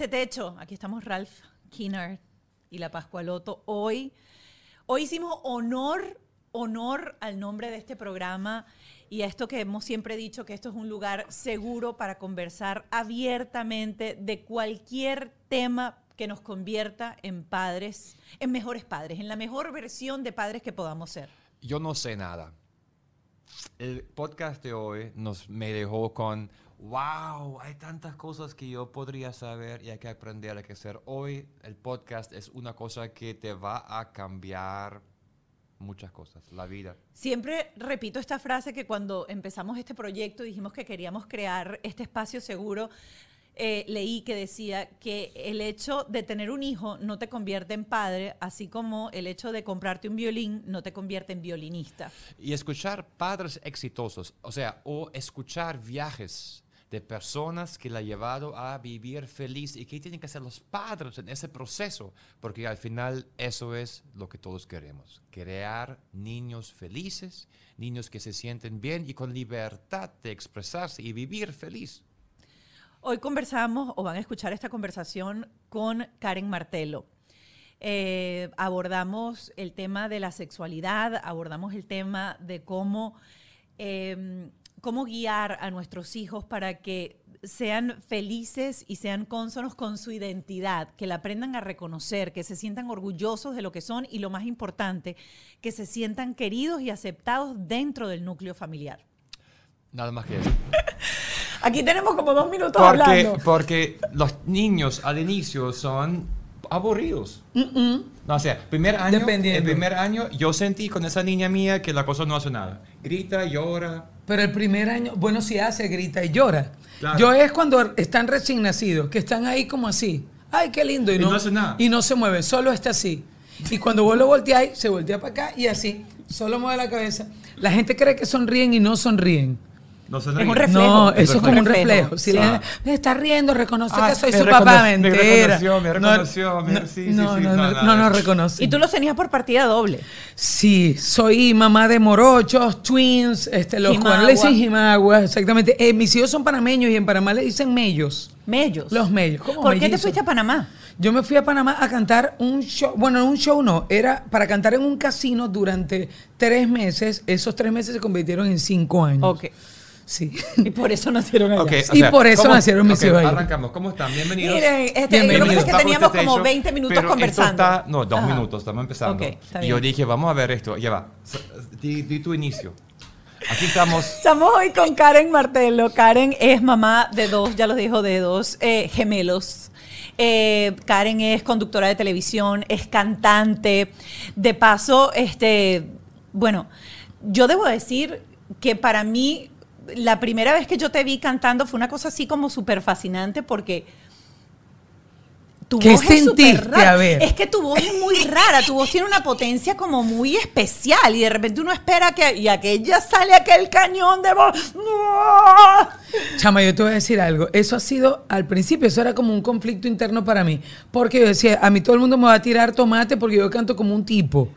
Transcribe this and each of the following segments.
Este Techo. Aquí estamos Ralph Kinnard y la Pascualoto. Hoy, hoy hicimos honor, honor al nombre de este programa y a esto que hemos siempre dicho, que esto es un lugar seguro para conversar abiertamente de cualquier tema que nos convierta en padres, en mejores padres, en la mejor versión de padres que podamos ser. Yo no sé nada. El podcast de hoy nos me dejó con wow, hay tantas cosas que yo podría saber y hay que aprender a hacer. Hoy el podcast es una cosa que te va a cambiar muchas cosas, la vida. Siempre repito esta frase que cuando empezamos este proyecto dijimos que queríamos crear este espacio seguro. Eh, leí que decía que el hecho de tener un hijo no te convierte en padre, así como el hecho de comprarte un violín no te convierte en violinista. Y escuchar padres exitosos, o sea, o escuchar viajes de personas que la ha llevado a vivir feliz y que tienen que ser los padres en ese proceso, porque al final eso es lo que todos queremos, crear niños felices, niños que se sienten bien y con libertad de expresarse y vivir feliz. Hoy conversamos, o van a escuchar esta conversación con Karen Martelo. Eh, abordamos el tema de la sexualidad, abordamos el tema de cómo em, cómo guiar a nuestros hijos para que sean felices y sean cónsonos con su identidad, que la aprendan a reconocer, que se sientan orgullosos de lo que son y lo más importante, que se sientan queridos y aceptados dentro del núcleo familiar. Nada más que eso. Aquí tenemos como dos minutos porque, hablando. Porque los niños al inicio son aburridos. No, o sea, primer año, el primer año yo sentí con esa niña mía que la cosa no hace nada. Grita, llora, pero el primer año, bueno, si hace, grita y llora. Yo es cuando están recién nacidos, que están ahí como así. Ay, qué lindo. Y, no, hace nada. Y no se mueve, solo está así. Y cuando vos lo volteáis, se voltea para acá y así. Solo mueve la cabeza. La gente cree que sonríen y no sonríen. No Es un reflejo. No, eso es como un reflejo. Si le me está riendo, reconoce que soy su papá, mentira. Me reconoció, me reconoció. No, sí, no, sí, no, no, no, no, reconoce. Y tú los tenías por partida doble. Sí, soy mamá de morochos, twins, este, los cuales le dicen jimagua, exactamente. Eh, mis hijos son panameños y en Panamá le dicen mellos. Mellos. Los mellos. ¿Por qué te fuiste a Panamá? Yo me fui a Panamá a cantar un show, bueno, un show no, era para cantar en un casino durante tres meses. Esos tres meses se convirtieron en cinco años. Ok. Sí. Y por eso nacieron allá. y por eso nacieron mis hijos Arrancamos. ¿Cómo están? Bienvenidos. Miren, este, Bienvenidos. Que es que teníamos como 20 minutos pero conversando. Esto está, no, dos minutos, estamos empezando. y yo dije, vamos a ver esto. Ya va. Di, di tu inicio. Aquí estamos. Estamos hoy con Karen Martelo. Karen es mamá de dos, ya los dijo, de dos eh, gemelos. Eh, Karen es conductora de televisión, es cantante. De paso, este, bueno, yo debo decir que para mí la primera vez que yo te vi cantando fue una cosa así como súper fascinante porque tu ¿Qué voz es súper rara. A ver. Es que tu voz es muy rara, tu voz tiene una potencia como muy especial y de repente uno espera que y aquella sale aquel cañón de voz. Chama, yo te voy a decir algo. Eso ha sido, al principio, eso era como un conflicto interno para mí. Porque yo decía, a mí todo el mundo me va a tirar tomate porque yo canto como un tipo.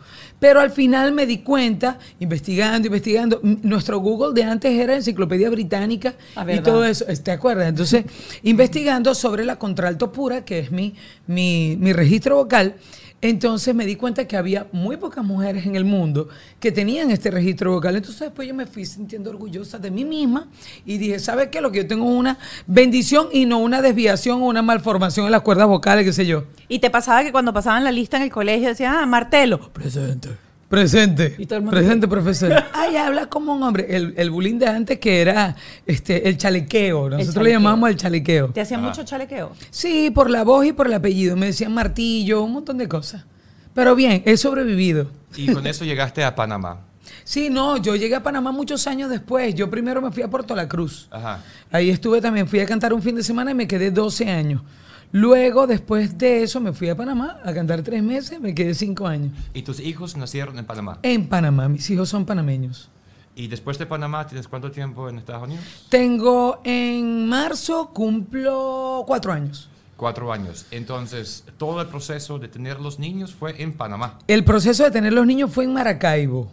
Pero al final me di cuenta, investigando, investigando, nuestro Google de antes era Enciclopedia Británica ah, y todo eso, ¿te acuerdas? Entonces, investigando sobre la contralto pura, que es mi, mi, mi registro vocal, entonces me di cuenta que había muy pocas mujeres en el mundo que tenían este registro vocal. Entonces después yo me fui sintiendo orgullosa de mí misma y dije, ¿sabes qué? Lo que yo tengo es una bendición y no una desviación o una malformación en las cuerdas vocales, qué sé yo. ¿Y te pasaba que cuando pasaban la lista en el colegio decían, ah, Martelo, presente? Presente. Presente, profesor. Ay, habla como un hombre. El, el bullying de antes que era este, el chalequeo. Nosotros le llamamos el chalequeo. ¿Te hacían mucho chalequeo? Sí, por la voz y por el apellido. Me decían martillo, un montón de cosas. Pero bien, he sobrevivido. Y con eso llegaste a Panamá. Sí, no, yo llegué a Panamá muchos años después. Yo primero me fui a Puerto La Cruz. Ajá. Ahí estuve también, fui a cantar un fin de semana y me quedé 12 años. Luego, después de eso, me fui a Panamá a cantar tres meses, me quedé cinco años. ¿Y tus hijos nacieron en Panamá? En Panamá, mis hijos son panameños. ¿Y después de Panamá tienes cuánto tiempo en Estados Unidos? Tengo en marzo, cumplo cuatro años. Cuatro años. Entonces, todo el proceso de tener los niños fue en Panamá. El proceso de tener los niños fue en Maracaibo.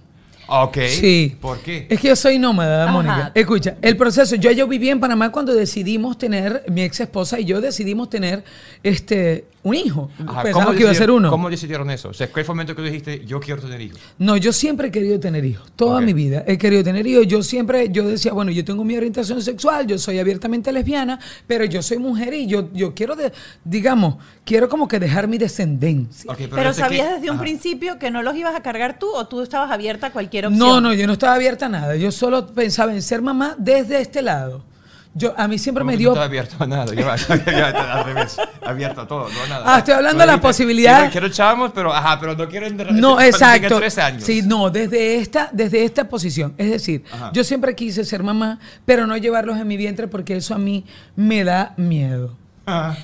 Ok. Sí. ¿Por qué? Es que yo soy nómada, Ajá. Mónica. Escucha, el proceso, yo, yo viví en Panamá cuando decidimos tener, mi ex esposa y yo decidimos tener este un hijo. Ajá, Pensábamos que iba a ser uno. ¿Cómo decidieron eso? O sea, ¿cuál fue el momento que tú dijiste, yo quiero tener hijos? No, yo siempre he querido tener hijos. Toda mi vida he querido tener hijos. Yo siempre, yo decía, bueno, yo tengo mi orientación sexual, yo soy abiertamente lesbiana, pero yo soy mujer y yo, yo quiero, de, digamos, quiero como que dejar mi descendencia. Pero, sabías que- desde un principio que no los ibas a cargar tú o tú estabas abierta a cualquier opción. No, no, yo no estaba abierta a nada. Yo solo pensaba en ser mamá desde este lado. Yo, a mí siempre ¿Cómo me dio... No estaba abierto a nada. Va, al revés. Abierto a todo, no a nada. Ah, estoy hablando de la posibilidad- Quiero, quiero chavos, pero, ajá, pero no quiero... No, cuando tenga exacto. tres años. Sí, no, desde esta, desde esta posición. Es decir, Ajá. yo siempre quise ser mamá, pero no llevarlos en mi vientre porque eso a mí me da miedo.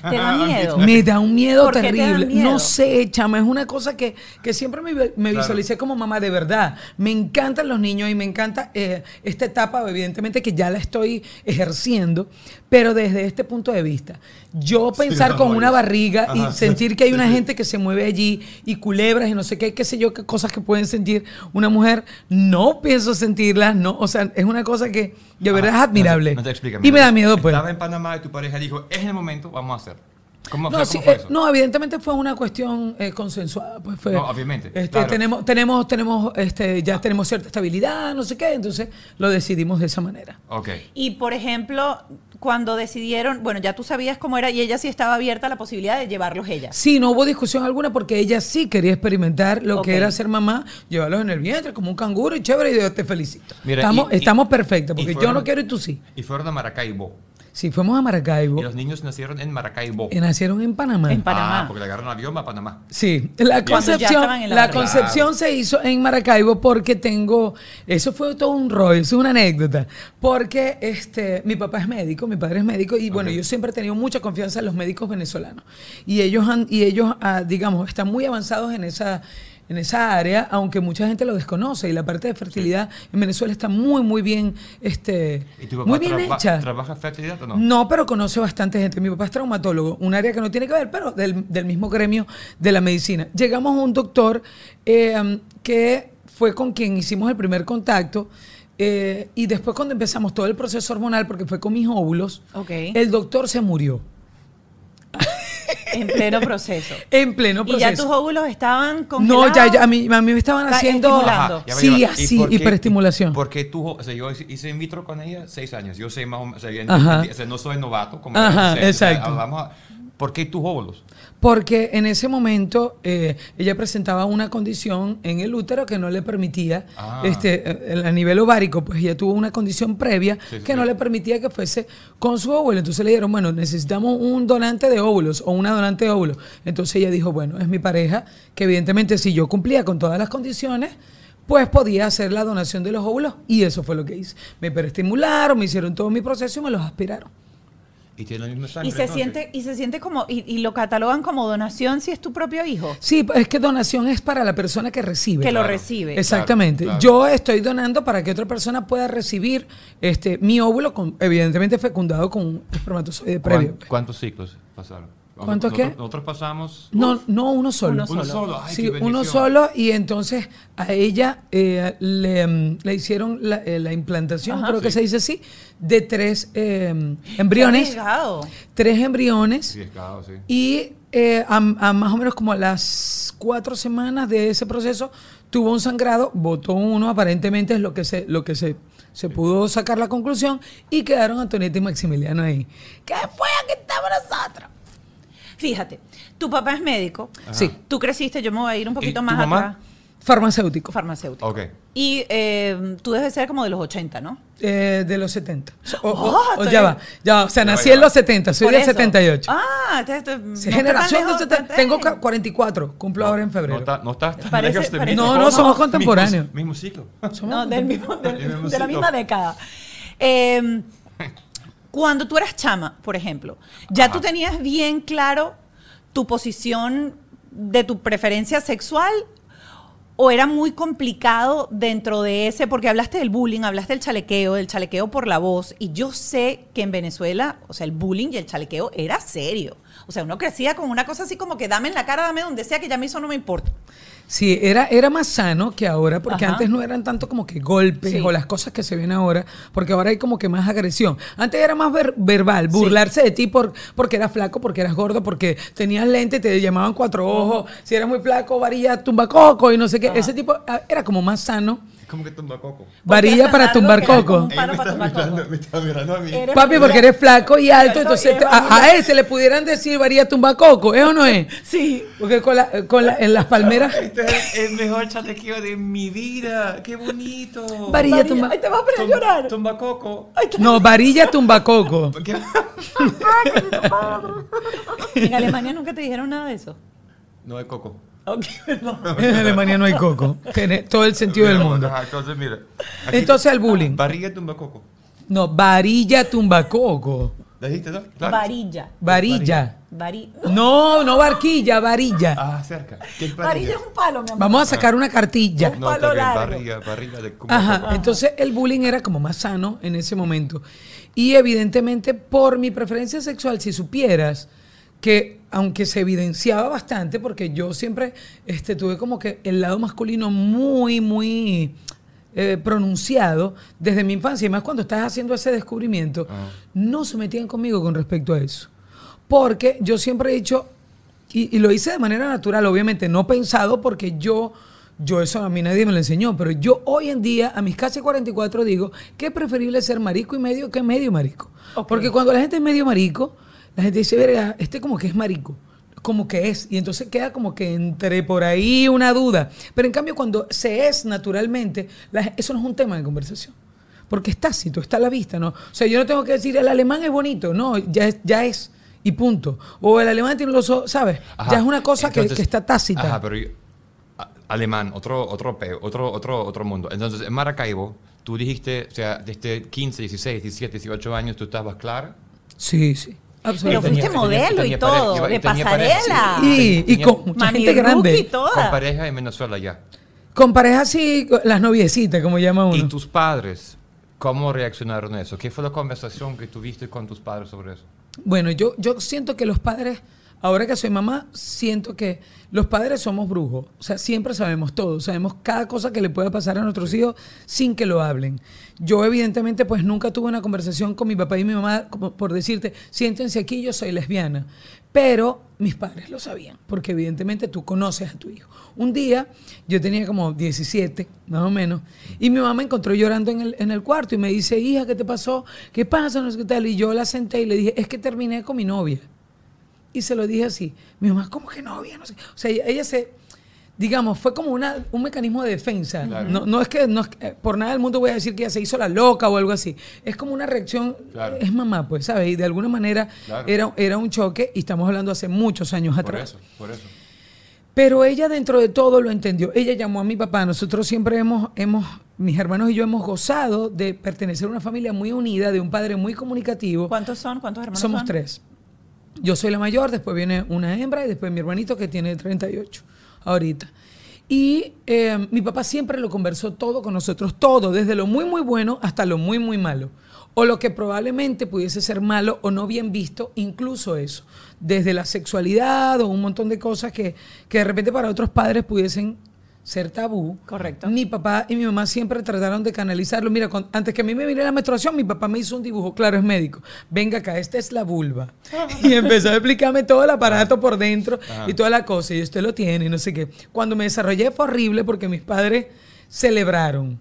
Te da miedo. Me da un miedo ¿Por qué te da terrible. miedo? No sé, chama, es una cosa que, que siempre me, me Claro. visualicé como mamá de verdad. Me encantan los niños y me encanta eh, esta etapa, evidentemente que ya la estoy ejerciendo, pero desde este punto de vista. Yo pensar con una barriga Ajá. y sentir que hay una gente que se mueve allí y culebras y no sé qué, qué sé yo, qué cosas que pueden sentir una mujer, no pienso sentirlas, no, o sea, es una cosa que de verdad es Ajá. admirable. No te, no te y me da miedo, pues. Estaba en Panamá y tu pareja dijo, es el momento, vamos a hacer. ¿Cómo, No, sí, cómo fue eh, eso? no, evidentemente fue una cuestión eh, consensuada. Pues fue, No, obviamente, Este, claro. Tenemos, tenemos, tenemos, este, ya tenemos cierta estabilidad, no sé qué, entonces lo decidimos de esa manera. Ok. Y por ejemplo, cuando decidieron, bueno, ya tú sabías cómo era y ella sí estaba abierta a la posibilidad de llevarlos ella. Sí, no hubo discusión alguna porque ella sí quería experimentar lo que era ser mamá, llevarlos en el vientre como un canguro y chévere, y yo te felicito. Mira, estamos y- estamos perfectos, porque yo no quiero y tú sí. Y fueron a Maracaibo. Sí, fuimos a Maracaibo Y los niños nacieron en Maracaibo. y nacieron en Panamá. En Panamá. Ah, porque le agarraron avión a Panamá. Sí, la concepción, la concepción se hizo en Maracaibo porque tengo, eso fue todo un rollo, eso es una anécdota, porque este, mi papá es médico, mi padre es médico y bueno, yo siempre he tenido mucha confianza en los médicos venezolanos y ellos, han, y ellos ah, digamos, están muy avanzados en esa, en esa área, aunque mucha gente lo desconoce y la parte de fertilidad en Venezuela está muy, muy bien, este, ¿Y tu papá muy bien traba- hecha. trabaja fertilidad o no? No, pero conoce bastante gente. Mi papá es traumatólogo, un área que no tiene que ver, pero del, del mismo gremio de la medicina. Llegamos a un doctor eh, que fue con quien hicimos el primer contacto. eh, y después cuando empezamos todo el proceso hormonal, porque fue con mis óvulos, Ok. el doctor se murió En pleno proceso. en pleno y proceso. ya tus óvulos estaban congelados. no, ya, ya, a mí, a mí me estaban Está haciendo... Sí. ¿Y así, por qué- hiperestimulación. Porque tú, o sea, yo hice in vitro con ella seis años. Yo sé más o menos, o sea, no soy novato. Como Ajá, o sea, exacto. vamos a- ¿Por qué tus óvulos? Porque en ese momento eh, ella presentaba una condición en el útero que no le permitía, Ah. este, eh, a nivel ovárico, pues ella tuvo una condición previa Sí, sí, que sí. no le permitía que fuese con su óvulo. Entonces le dijeron, bueno, necesitamos un donante de óvulos o una donante de óvulos. Entonces ella dijo, bueno, es mi pareja, que evidentemente si yo cumplía con todas las condiciones, pues podía hacer la donación de los óvulos. Y eso fue lo que hice. Me hiperestimularon, me hicieron todo mi proceso y me los aspiraron. Y tienen la misma sangre. Y se entonces. siente, y se siente como, y, y lo catalogan como donación si es tu propio hijo. Sí, es que donación es para la persona que recibe. Que lo recibe. Exactamente. Claro, claro. Yo estoy donando para que otra persona pueda recibir este mi óvulo, con, evidentemente fecundado con un espermatozoide previo. ¿Cuán- ¿Cuántos ciclos pasaron? ¿Cuántos qué? Nosotros pasamos... No, no uno solo. Uno Uno solo. Ay, Sí, qué uno solo y entonces a ella eh, le, mm, le hicieron la, eh, la implantación, Ajá. creo que se dice así, de tres eh, embriones, tres embriones Sí, claro, sí. Y eh, a, a más o menos como a las cuatro semanas de ese proceso tuvo un sangrado, botó uno, aparentemente es lo que se, lo que se, se pudo sacar la conclusión, y quedaron Antonieta y Maximiliano ahí. ¿Qué fue? Aquí estamos nosotros. Fíjate, tu papá es médico. Sí, Tú creciste, yo me voy a ir un poquito tu más mamá? atrás. farmacéutico, Farmacéutico. Ok. Y eh, tú debes ser como de los 80, ¿no? eh, de los 70. O, o- Oh, o estoy- ya va, ya va, o sea, nací en va. los 70, soy del eso. 78. Ah, te, te- no Sí, tan generación de lejos, 70, tan- tengo ca- 44, cumplo ahora en No febrero. está, no está tan Parece- lejos de mí. parece- No, no, somos Mismo- contemporáneos. Mismo ciclo. No, del mismo- del- mismo de la misma década. Eh, cuando tú eras chama, por ejemplo, ¿ya Ajá. tú tenías bien claro tu posición de tu preferencia sexual? ¿O era muy complicado dentro de ese? Porque hablaste del bullying, hablaste del chalequeo, del chalequeo por la voz. Y yo sé que en Venezuela, o sea, el bullying y el chalequeo era serio. O sea, uno crecía con una cosa así como que dame en la cara, dame donde sea, que ya a mí eso no me importa. Sí, era, era más sano que ahora, porque Ajá. antes no eran tanto como que golpes Sí. o las cosas que se ven ahora, porque ahora hay como que más agresión. Antes era más ver- verbal, burlarse de ti por, porque eras flaco, porque eras gordo, porque tenías lente, te llamaban cuatro ojos, si eras muy flaco, varilla, tumbacoco y no sé qué. Ese tipo ah, era como más sano. ¿Cómo que tumba coco? Varilla para tumbar coco. Coco. me está mirando a mí. Eres- Papi, porque eres flaco y alto, entonces a, a él se le pudieran decir varilla tumbacoco, ¿es o no es? Sí. Porque con la, con la- en las palmeras, Este es el mejor chalequeo de mi vida. ¡Qué bonito! varilla Varilla, tumba... Ay, te vas a poner a llorar. Tumba coco. No, varilla tumbacoco. ¿Qué? En Alemania nunca te dijeron nada de eso. No hay coco. En Alemania no hay coco. Tiene todo el sentido del mundo. Ajá, entonces, mira. aquí- Entonces al bullying. Barriga tumba coco. No, varilla tumbacoco. ¿La dijiste, no? Claro. Varilla. Varilla. Vari- No, no barquilla, varilla. Ah, cerca. ¿Qué es Varilla es un palo, mi amor. Vamos a sacar una cartilla. No, palo largo. Barriga, barriga de tumba Ajá, coco. entonces el bullying era como más sano en ese momento. Y evidentemente por mi preferencia sexual, si supieras que aunque se evidenciaba bastante, porque yo siempre este, tuve como que el lado masculino muy, muy eh, pronunciado desde mi infancia, y más cuando estás haciendo ese descubrimiento, no se metían conmigo con respecto a eso. Porque yo siempre he dicho, y, y lo hice de manera natural, obviamente, no pensado porque yo, yo eso a mí nadie me lo enseñó, pero yo hoy en día, a mis casi 44, digo que es preferible ser marico y medio que medio marico. Porque cuando la gente es medio marico, la gente dice, verga, este como que es marico. Como que es. Y entonces queda como que entre por ahí una duda. Pero en cambio, cuando se es naturalmente, la- eso no es un tema de conversación. Porque es tácito, está a la vista, ¿no? O sea, yo no tengo que decir, el alemán es bonito. No, ya es. Ya es y punto. O el alemán tiene los ojos, ¿sabes? Ajá. Ya es una cosa que- Entonces- que, está tácita. Ajá, pero yo- a- alemán, otro, otro, otro, otro, otro mundo. Entonces, en Maracaibo, tú dijiste, o sea, desde 15, 16, 17, 18 años, tú estabas clara. Sí, sí. Pero Absolutamente. fuiste tenía- modelo tenía y todo, de pasarela. sí. Y, con mucha Mami gente grande. Con pareja en Venezuela ya. Con pareja así, las noviecitas, como llama uno. ¿Y tus padres, cómo reaccionaron a eso? ¿Qué fue la conversación que tuviste con tus padres sobre eso? Bueno, yo, yo siento que los padres, ahora que soy mamá, siento que los padres somos brujos. O sea, siempre sabemos todo. Sabemos cada cosa que le pueda pasar a nuestros hijos sin que lo hablen. Yo, evidentemente, pues nunca tuve una conversación con mi papá y mi mamá por decirte, siéntense aquí, yo soy lesbiana. Pero mis padres lo sabían, porque evidentemente tú conoces a tu hijo. Un día, yo tenía como 17, más o menos, y mi mamá me encontró llorando en el, en el cuarto y me dice, hija, ¿qué te pasó? ¿Qué pasa? No sé qué tal. Y yo la senté y le dije, es que terminé con mi novia. Y se lo dije así. Mi mamá, ¿cómo que novia? No sé. O sea, ella, ella se, digamos, fue como una, un mecanismo de defensa. Claro. No, no es que, no es que- por nada del mundo voy a decir que ella se hizo la loca o algo así. Es como una reacción, Claro. es mamá, pues, ¿sabes? Y de alguna manera Claro. era, era un choque y estamos hablando hace muchos años Por atrás. eso, por eso. Pero ella dentro de todo lo entendió. Ella llamó a mi papá. Nosotros siempre hemos, hemos, mis hermanos y yo hemos gozado de pertenecer a una familia muy unida, de un padre muy comunicativo. ¿Cuántos son? ¿Cuántos hermanos Somos son? tres. Yo soy la mayor, después viene una hembra y después mi hermanito que tiene 38 ahorita. Y eh, mi papá siempre lo conversó todo con nosotros, todo, desde lo muy, muy bueno hasta lo muy, muy malo. O lo que probablemente pudiese ser malo o no bien visto, incluso eso. Desde la sexualidad o un montón de cosas que, que de repente para otros padres pudiesen ser tabú. Correcto. Mi papá y mi mamá siempre trataron de canalizarlo. Mira, con- antes que a mí me viniera la menstruación, mi papá me hizo un dibujo, claro, es médico. Venga acá, esta es la vulva. Y empezó a explicarme todo el aparato por dentro y toda la cosa. Y usted lo tiene y no sé qué. Cuando me desarrollé fue horrible porque mis padres celebraron.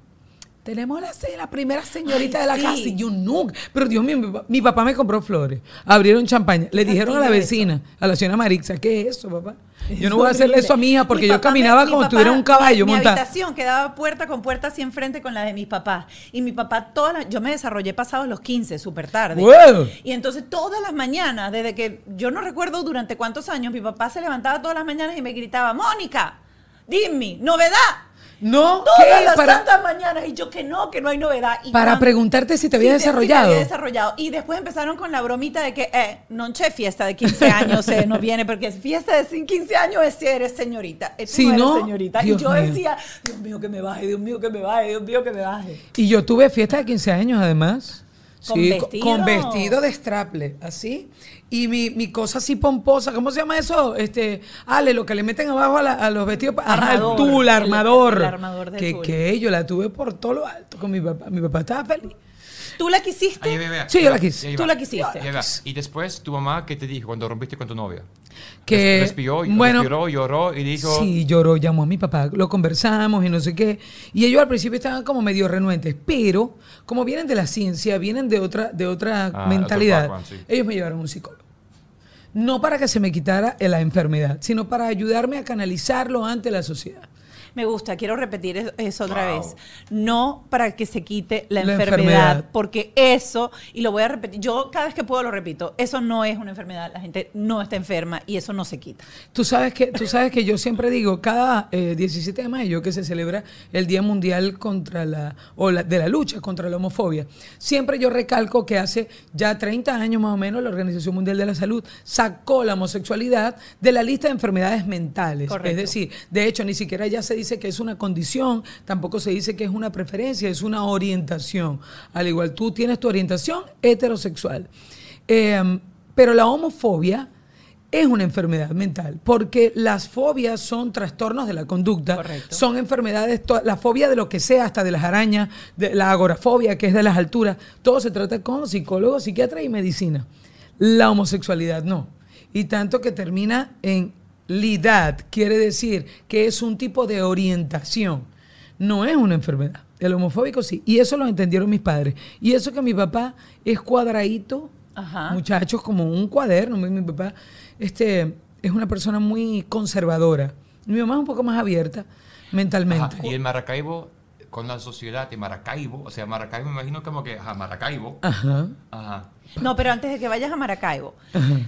Tenemos la, primera señorita Ay, de la sí. casa y yo nunca. Pero Dios mío, mi papá, mi papá me compró flores, abrieron champaña, le dijeron a la vecina, a la señora Marixa, ¿qué es eso, papá? Yo no voy a hacerle eso a mi hija porque Mi yo me- caminaba mi como si tuviera un caballo mi, mi montado. habitación quedaba puerta con puerta así enfrente con la de mis papás. Y mi papá, toda la- yo me desarrollé pasados los 15, súper tarde. ¡Wow! Y entonces todas las mañanas, desde que yo no recuerdo durante cuántos años, mi papá se levantaba todas las mañanas y me gritaba, Mónica, dime, novedad. No, Todas ¿qué? las Para, santas mañanas. Y yo que no, que no hay novedad. Y para cuando- preguntarte si te había desarrollado. había desarrollado. Y después empezaron con la bromita de que, eh, c'è fiesta de 15 años, eh, no viene, porque fiesta de 15 años es si eres señorita. Eh, tú Si no eres no, señorita. Dios y yo mío. decía, Dios mío que me baje, Dios mío que me baje, Dios mío que me baje. Y yo tuve fiesta de 15 años además. ¿Con Sí, vestido? con vestido de straple, así. Y mi, mi cosa así pomposa, ¿cómo se llama eso? Este, Ale, lo que le meten abajo a, la- a los vestidos, pa- ajá, el Armador. tul, armador. el armador del que, tul. que yo la tuve por todo lo alto con mi papá. Mi papá estaba feliz. ¿Tú la quisiste? Ahí, ve, ve, Sí, ahí yo la quise. ahí Tú la quisiste. Ahí. Y después, tu mamá, ¿qué te dijo cuando rompiste con tu novia? Que, Respiró, bueno, respiró, lloró y dijo... Sí, lloró, llamó a mi papá, lo conversamos y no sé qué. Y ellos al principio estaban como medio renuentes, pero como vienen de la ciencia, vienen de otra, de otra Ah, mentalidad, background, sí. ellos me llevaron a un psicólogo. No para que se me quitara la enfermedad, sino para ayudarme a canalizarlo ante la sociedad. Me gusta, quiero repetir es- eso otra Wow. vez. No para que se quite la, La enfermedad, enfermedad. porque eso, y lo voy a repetir, yo cada vez que puedo lo repito, eso no es una enfermedad, la gente no está enferma y eso no se quita. Tú sabes que, tú sabes que yo siempre digo, cada eh, 17 de mayo que se celebra el Día Mundial contra la, o la- de la lucha contra la homofobia, siempre yo recalco que hace ya 30 años más o menos la Organización Mundial de la Salud sacó la homosexualidad de la lista de enfermedades mentales. Correcto. Es decir, de hecho, ni siquiera ya se dice que es una condición, tampoco se dice que es una preferencia, es una orientación. Al igual, tú tienes tu orientación heterosexual. Eh, pero la homofobia es una enfermedad mental, porque las fobias son trastornos de la conducta, Correcto. son enfermedades, la fobia de lo que sea, hasta de las arañas, de la agorafobia, que es de las alturas, todo se trata con psicólogos, psiquiatras y medicina. La homosexualidad no. Y tanto que termina en lidad, quiere decir que es un tipo de orientación, no es una enfermedad. El homofóbico sí, y eso lo entendieron mis padres. Y eso que mi papá es cuadradito, Ajá. muchachos, como un cuaderno. Mi, mi papá este, es una persona muy conservadora. Mi mamá es un poco más abierta mentalmente. Ajá, Y en Maracaibo, con la sociedad de Maracaibo, o sea, Maracaibo me imagino como que, ajá, Maracaibo. Ajá. Ajá. No, pero antes de que vayas a Maracaibo,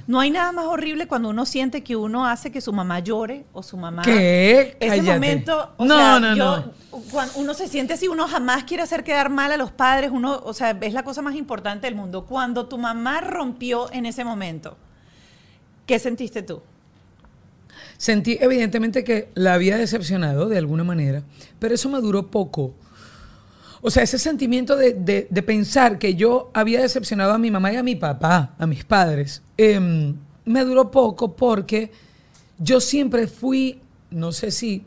no hay nada más horrible cuando uno siente que uno hace que su mamá llore o su mamá. ¿Qué? Ese Cállate. momento, o No, sea, no, yo, no. cuando uno se siente así, uno jamás quiere hacer quedar mal a los padres, uno, o sea, es la cosa más importante del mundo. Cuando tu mamá rompió en ese momento, ¿qué sentiste tú? Sentí evidentemente que la había decepcionado de alguna manera, pero eso me duró poco. O sea, ese sentimiento de, de- de pensar que yo había decepcionado a mi mamá y a mi papá, a mis padres, em, me duró poco porque yo siempre fui, no sé si,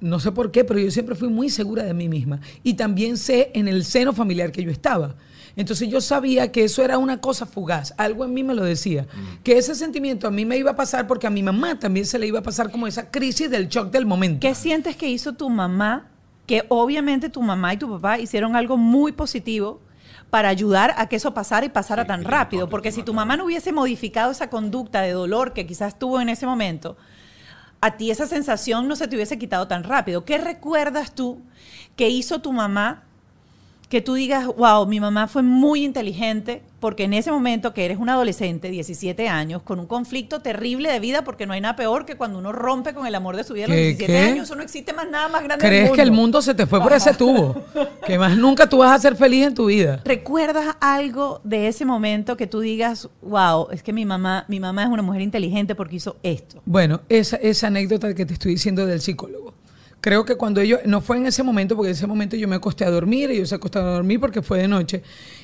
no sé por qué, pero yo siempre fui muy segura de mí misma. Y también sé en el seno familiar que yo estaba. Entonces yo sabía que eso era una cosa fugaz, algo en mí me lo decía, que ese sentimiento a mí me iba a pasar porque a mi mamá también se le iba a pasar como esa crisis del shock del momento. ¿Qué sientes que hizo tu mamá? Que obviamente tu mamá y tu papá hicieron algo muy positivo para ayudar a que eso pasara y pasara Sí, tan rápido. Porque si tu mamá no hubiese modificado esa conducta de dolor que quizás tuvo en ese momento, a ti esa sensación no se te hubiese quitado tan rápido. ¿Qué recuerdas tú que hizo tu mamá que tú digas, wow, mi mamá fue muy inteligente porque en ese momento que eres un adolescente, 17 años, con un conflicto terrible de vida, porque no hay nada peor que cuando uno rompe con el amor de su vida a los ¿Qué, 17 qué? años, eso no existe más nada más grande del ¿Crees mundo. que el mundo se te fue por ese tubo? Que más nunca tú vas a ser feliz en tu vida. ¿Recuerdas algo de ese momento que tú digas, wow, es que mi mamá, mi mamá es una mujer inteligente porque hizo esto? Bueno, esa, esa anécdota que te estoy diciendo del psicólogo. Creo que cuando ellos, no fue en ese momento, porque en ese momento yo me acosté a dormir, ellos se acostaron a dormir porque fue de noche.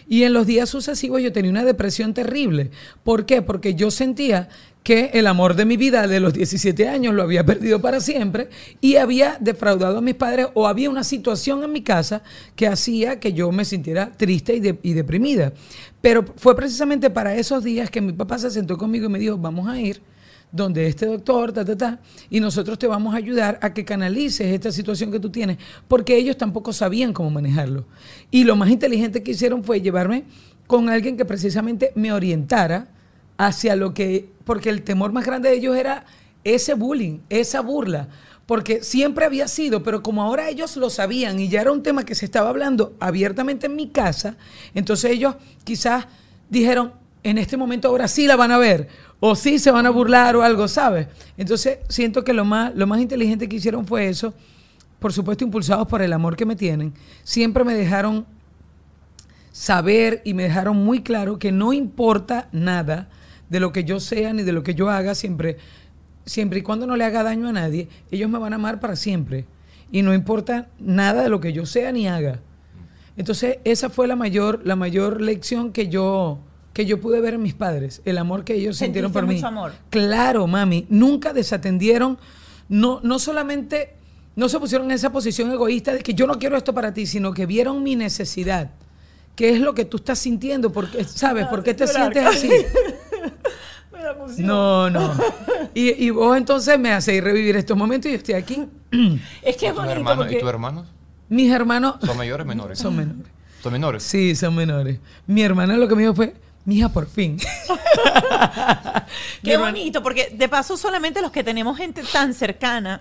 Y en los días sucesivos yo tenía una depresión terrible. ¿Por qué? Porque yo sentía que el amor de mi vida de los 17 años lo había perdido para siempre y había defraudado a mis padres o había una situación en mi casa que hacía que yo me sintiera triste y, y deprimida. Pero fue precisamente para esos días que mi papá se sentó conmigo y me dijo, vamos a ir donde este doctor, ta, ta, ta, y nosotros te vamos a ayudar a que canalices esta situación que tú tienes, porque ellos tampoco sabían cómo manejarlo. Y lo más inteligente que hicieron fue llevarme con alguien que precisamente me orientara hacia lo que, porque el temor más grande de ellos era ese bullying, esa burla, porque siempre había sido, pero como ahora ellos lo sabían y ya era un tema que se estaba hablando abiertamente en mi casa, entonces ellos quizás dijeron, en este momento ahora sí la van a ver, o sí se van a burlar o algo, ¿sabes? Entonces siento que lo más, lo más inteligente que hicieron fue eso, por supuesto impulsados por el amor que me tienen, siempre me dejaron saber y me dejaron muy claro que no importa nada de lo que yo sea ni de lo que yo haga, siempre, siempre y cuando no le haga daño a nadie, ellos me van a amar para siempre. Y no importa nada de lo que yo sea ni haga. Entonces, esa fue la mayor, la mayor lección que yo, que yo pude ver en mis padres, el amor que ellos sintieron por mí. mucho amor. Claro, mami, nunca desatendieron, no, no solamente, no se pusieron en esa posición egoísta de que yo no quiero esto para ti, sino que vieron mi necesidad. ¿Qué es lo que tú estás sintiendo? Porque, ¿Sabes? ¿Por qué te Llorar. sientes así? No, no. Y, y vos entonces me hacéis revivir estos momentos y yo estoy aquí. Es que es ¿Tus bonito porque ¿Y tus hermanos? Mis hermanos ¿Son mayores o menores? son menores. ¿Son menores? Sí, son menores. Mi hermana lo que me dijo fue, mija, por fin. Qué bonito, porque de paso solamente los que tenemos gente tan cercana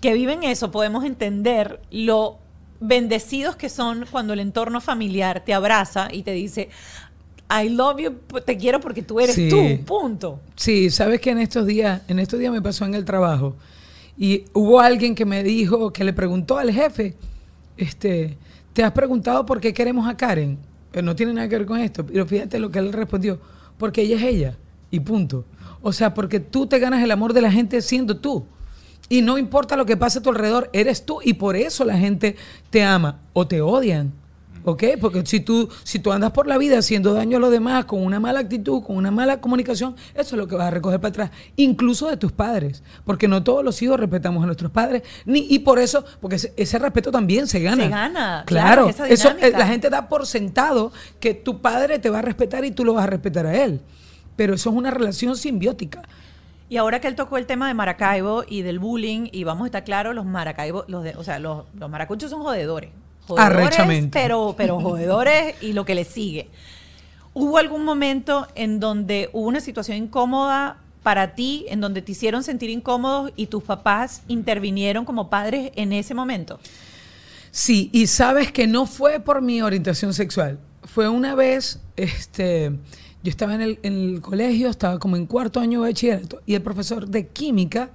que viven eso podemos entender lo bendecidos que son cuando el entorno familiar te abraza y te dice, I love you, te quiero porque tú eres Sí. tú, punto. Sí, sabes que en estos días, en estos días me pasó en el trabajo y hubo alguien que me dijo, que le preguntó al jefe, este, ¿te has preguntado por qué queremos a Karen? Eh, no tiene nada que ver con esto, pero fíjate lo que él respondió, porque ella es ella y punto. O sea, porque tú te ganas el amor de la gente siendo tú. Y no importa lo que pase a tu alrededor, eres tú y por eso la gente te ama o te odian. ¿Ok? Porque si tú, si tú andas por la vida haciendo daño a los demás con una mala actitud, con una mala comunicación, eso es lo que vas a recoger para atrás, incluso de tus padres. Porque no todos los hijos respetamos a nuestros padres, ni, y por eso, porque ese, ese respeto también se gana. Se gana, Claro, claro, esa eso, eh, la gente da por sentado que tu padre te va a respetar y tú lo vas a respetar a él. Pero eso es una relación simbiótica. Y ahora que él tocó el tema de Maracaibo y del bullying, y vamos a estar claros, los Maracaibo, los de, o sea, los, los maracuchos son jodedores. Jodedores, Arrechamente. pero, pero jodedores y lo que le sigue. ¿Hubo algún momento en donde hubo una situación incómoda para ti, en donde te hicieron sentir incómodos y tus papás intervinieron como padres en ese momento? Sí, y sabes que no fue por mi orientación sexual. Fue una vez, este, yo estaba en el, en el colegio, estaba como en cuarto año de bachillerato, y el profesor de química,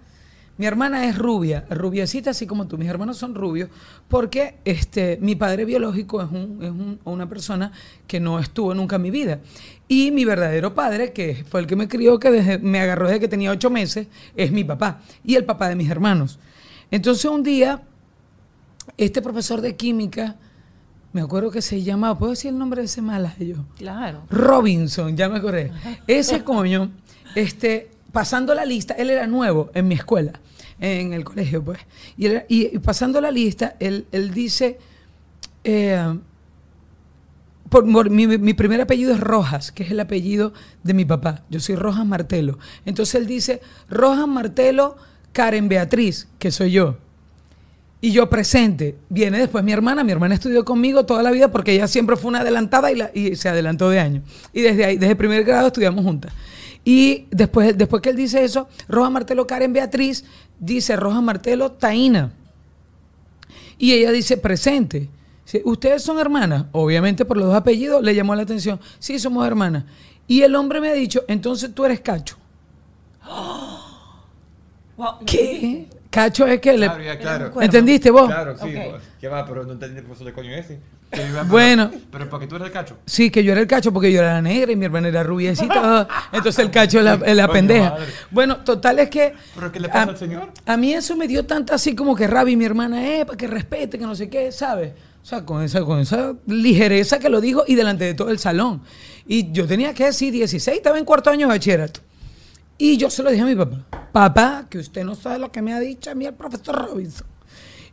mi hermana es rubia, rubiecita así como tú, mis hermanos son rubios, porque este, mi padre biológico es, un- es un- una persona que no estuvo nunca en mi vida. Y mi verdadero padre, que fue el que me crió, que desde- me agarró desde que tenía ocho meses, es mi papá y el papá de mis hermanos. Entonces un día este profesor de química, me acuerdo que se llamaba, ¿puedo decir el nombre de ese malayo? Claro. Robinson, ya me acordé. Ese coño, este, pasando la lista, él era nuevo en mi escuela, en el colegio, pues. Y, pasando la lista, él, él dice, eh, mi, primer apellido es Rojas, que es el apellido de mi papá. Yo soy Rojas Martelo. Entonces él dice, Rojas Martelo, Karen Beatriz, que soy yo. Y yo presente. Viene después mi hermana. Mi hermana estudió conmigo toda la vida porque ella siempre fue una adelantada y, la- y se adelantó de año. Y desde ahí, desde primer grado estudiamos juntas. Y después, después que él dice eso, Roja Martelo Karen Beatriz dice Roja Martelo Taína. Y ella dice presente. ¿Ustedes son hermanas? Obviamente por los dos apellidos le llamó la atención. Sí, somos hermanas. Y el hombre me ha dicho, entonces tú eres cacho. ¿Qué? Cacho es que le... Claro, ya, claro. ¿Entendiste vos? Claro, sí. Ok. ¿Qué va? Pero no entendí el profesor de coño ese. Que iba, pero- Bueno. Pero porque tú eres el cacho. Sí, que yo era el cacho porque yo era la negra y mi hermana era rubiecita. Entonces el cacho es la, es la Coño pendeja. madre. Bueno, total es que. ¿Pero qué le pasa a, al señor? A mí eso me dio tanta así como que rabia y mi hermana, eh, para que respete, que no sé qué, ¿sabes? O sea, con esa, con esa ligereza que lo dijo y delante de todo el salón. Y yo tenía que decir 16, estaba en cuarto año de bachillerato. Y yo se lo dije a mi papá. Papá, que usted no sabe lo que me ha dicho a mí el profesor Robinson.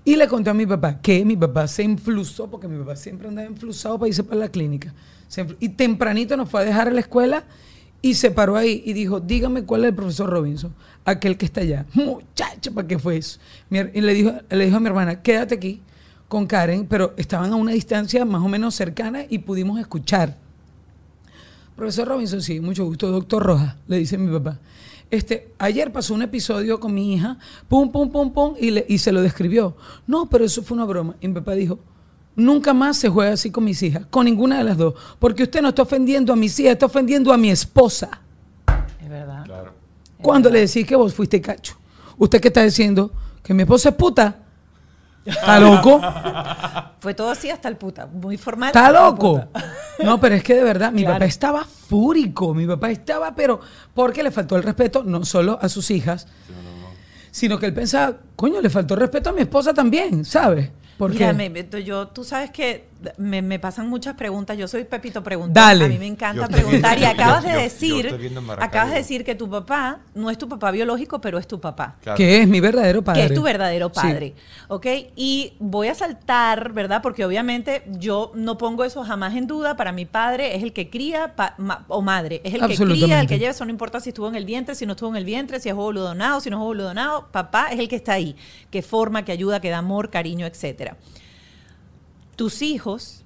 Y le conté a mi papá que mi papá se influsó, porque mi papá siempre andaba influsado para irse para la clínica. Y tempranito nos fue a dejar a la escuela y se paró ahí y dijo, dígame cuál es el profesor Robinson, aquel que está allá. Muchacho, ¿para qué fue eso? Y le dijo, le dijo a mi hermana, quédate aquí con Karen, pero estaban a una distancia más o menos cercana y pudimos escuchar. Profesor Robinson, sí, mucho gusto. Doctor Rojas, le dice mi papá. Este, ayer pasó un episodio con mi hija, pum, pum, pum, pum, y, le- y se lo describió. No, pero eso fue una broma. Y mi papá dijo, nunca más se juega así con mis hijas, con ninguna de las dos, porque usted no está ofendiendo a mis hijas, está ofendiendo a mi esposa. Es verdad. Claro. Cuando le decís que vos fuiste cacho, ¿usted qué está diciendo? ¿Que mi esposa es puta? ¿Está loco? Fue todo así hasta el puta. Muy formal. ¿Está loco? No, pero es que de verdad, mi Claro. papá estaba fúrico, mi papá estaba, pero porque le faltó el respeto no solo a sus hijas, sino que él pensaba, coño, le faltó el respeto a mi esposa también, ¿sabes? ¿Por Mira, qué? me- me- yo, tú sabes que me, me pasan muchas preguntas. Yo soy Pepito Preguntón. Dale. A mí me encanta preguntar. Y acabas yo- de yo- yo decir, acabas de decir que tu papá no es tu papá biológico, pero es tu papá. Claro. Que es mi verdadero padre. Que es tu verdadero Sí. padre. ¿Ok? Y voy a saltar, ¿verdad? Porque obviamente yo no pongo eso jamás en duda. Para mi padre es el que cría pa- ma- o madre. Es el que cría, el que lleva. Eso no importa si estuvo en el vientre, si no estuvo en el vientre, si es óvulo donado, si no es óvulo donado. Papá es el que está ahí, que forma, que ayuda, que da amor, cariño, etcétera. Tus hijos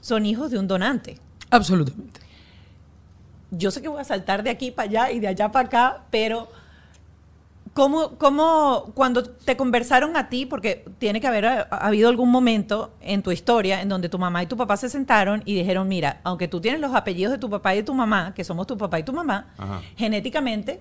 son hijos de un donante. Absolutamente. Yo sé que voy a saltar de aquí para allá y de allá para acá, pero ¿cómo, cómo cuando te conversaron a ti, porque tiene que haber ha- habido algún momento en tu historia en donde tu mamá y tu papá se sentaron y dijeron, mira, aunque tú tienes los apellidos de tu papá y de tu mamá, que somos tu papá y tu mamá, Ajá. genéticamente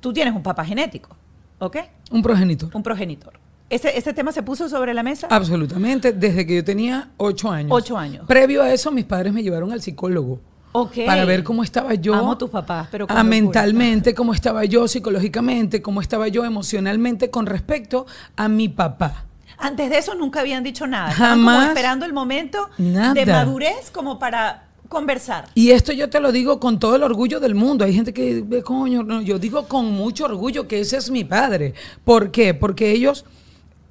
tú tienes un papá genético, ¿ok? Un progenitor. Un progenitor. ¿Ese, ese tema se puso sobre la mesa? Absolutamente. Desde que yo tenía ocho años. Ocho años. Previo a eso, mis padres me llevaron al psicólogo. Ok. Para ver cómo estaba yo. Amo a tus papás, pero locura. mentalmente, cómo estaba yo psicológicamente, cómo estaba yo emocionalmente con respecto a mi papá. Antes de eso nunca habían dicho nada. Estaban Jamás. como esperando el momento Nada. de madurez como para conversar. Y esto yo te lo digo con todo el orgullo del mundo. Hay gente que coño, no, yo digo con mucho orgullo que ese es mi padre. ¿Por qué? Porque ellos,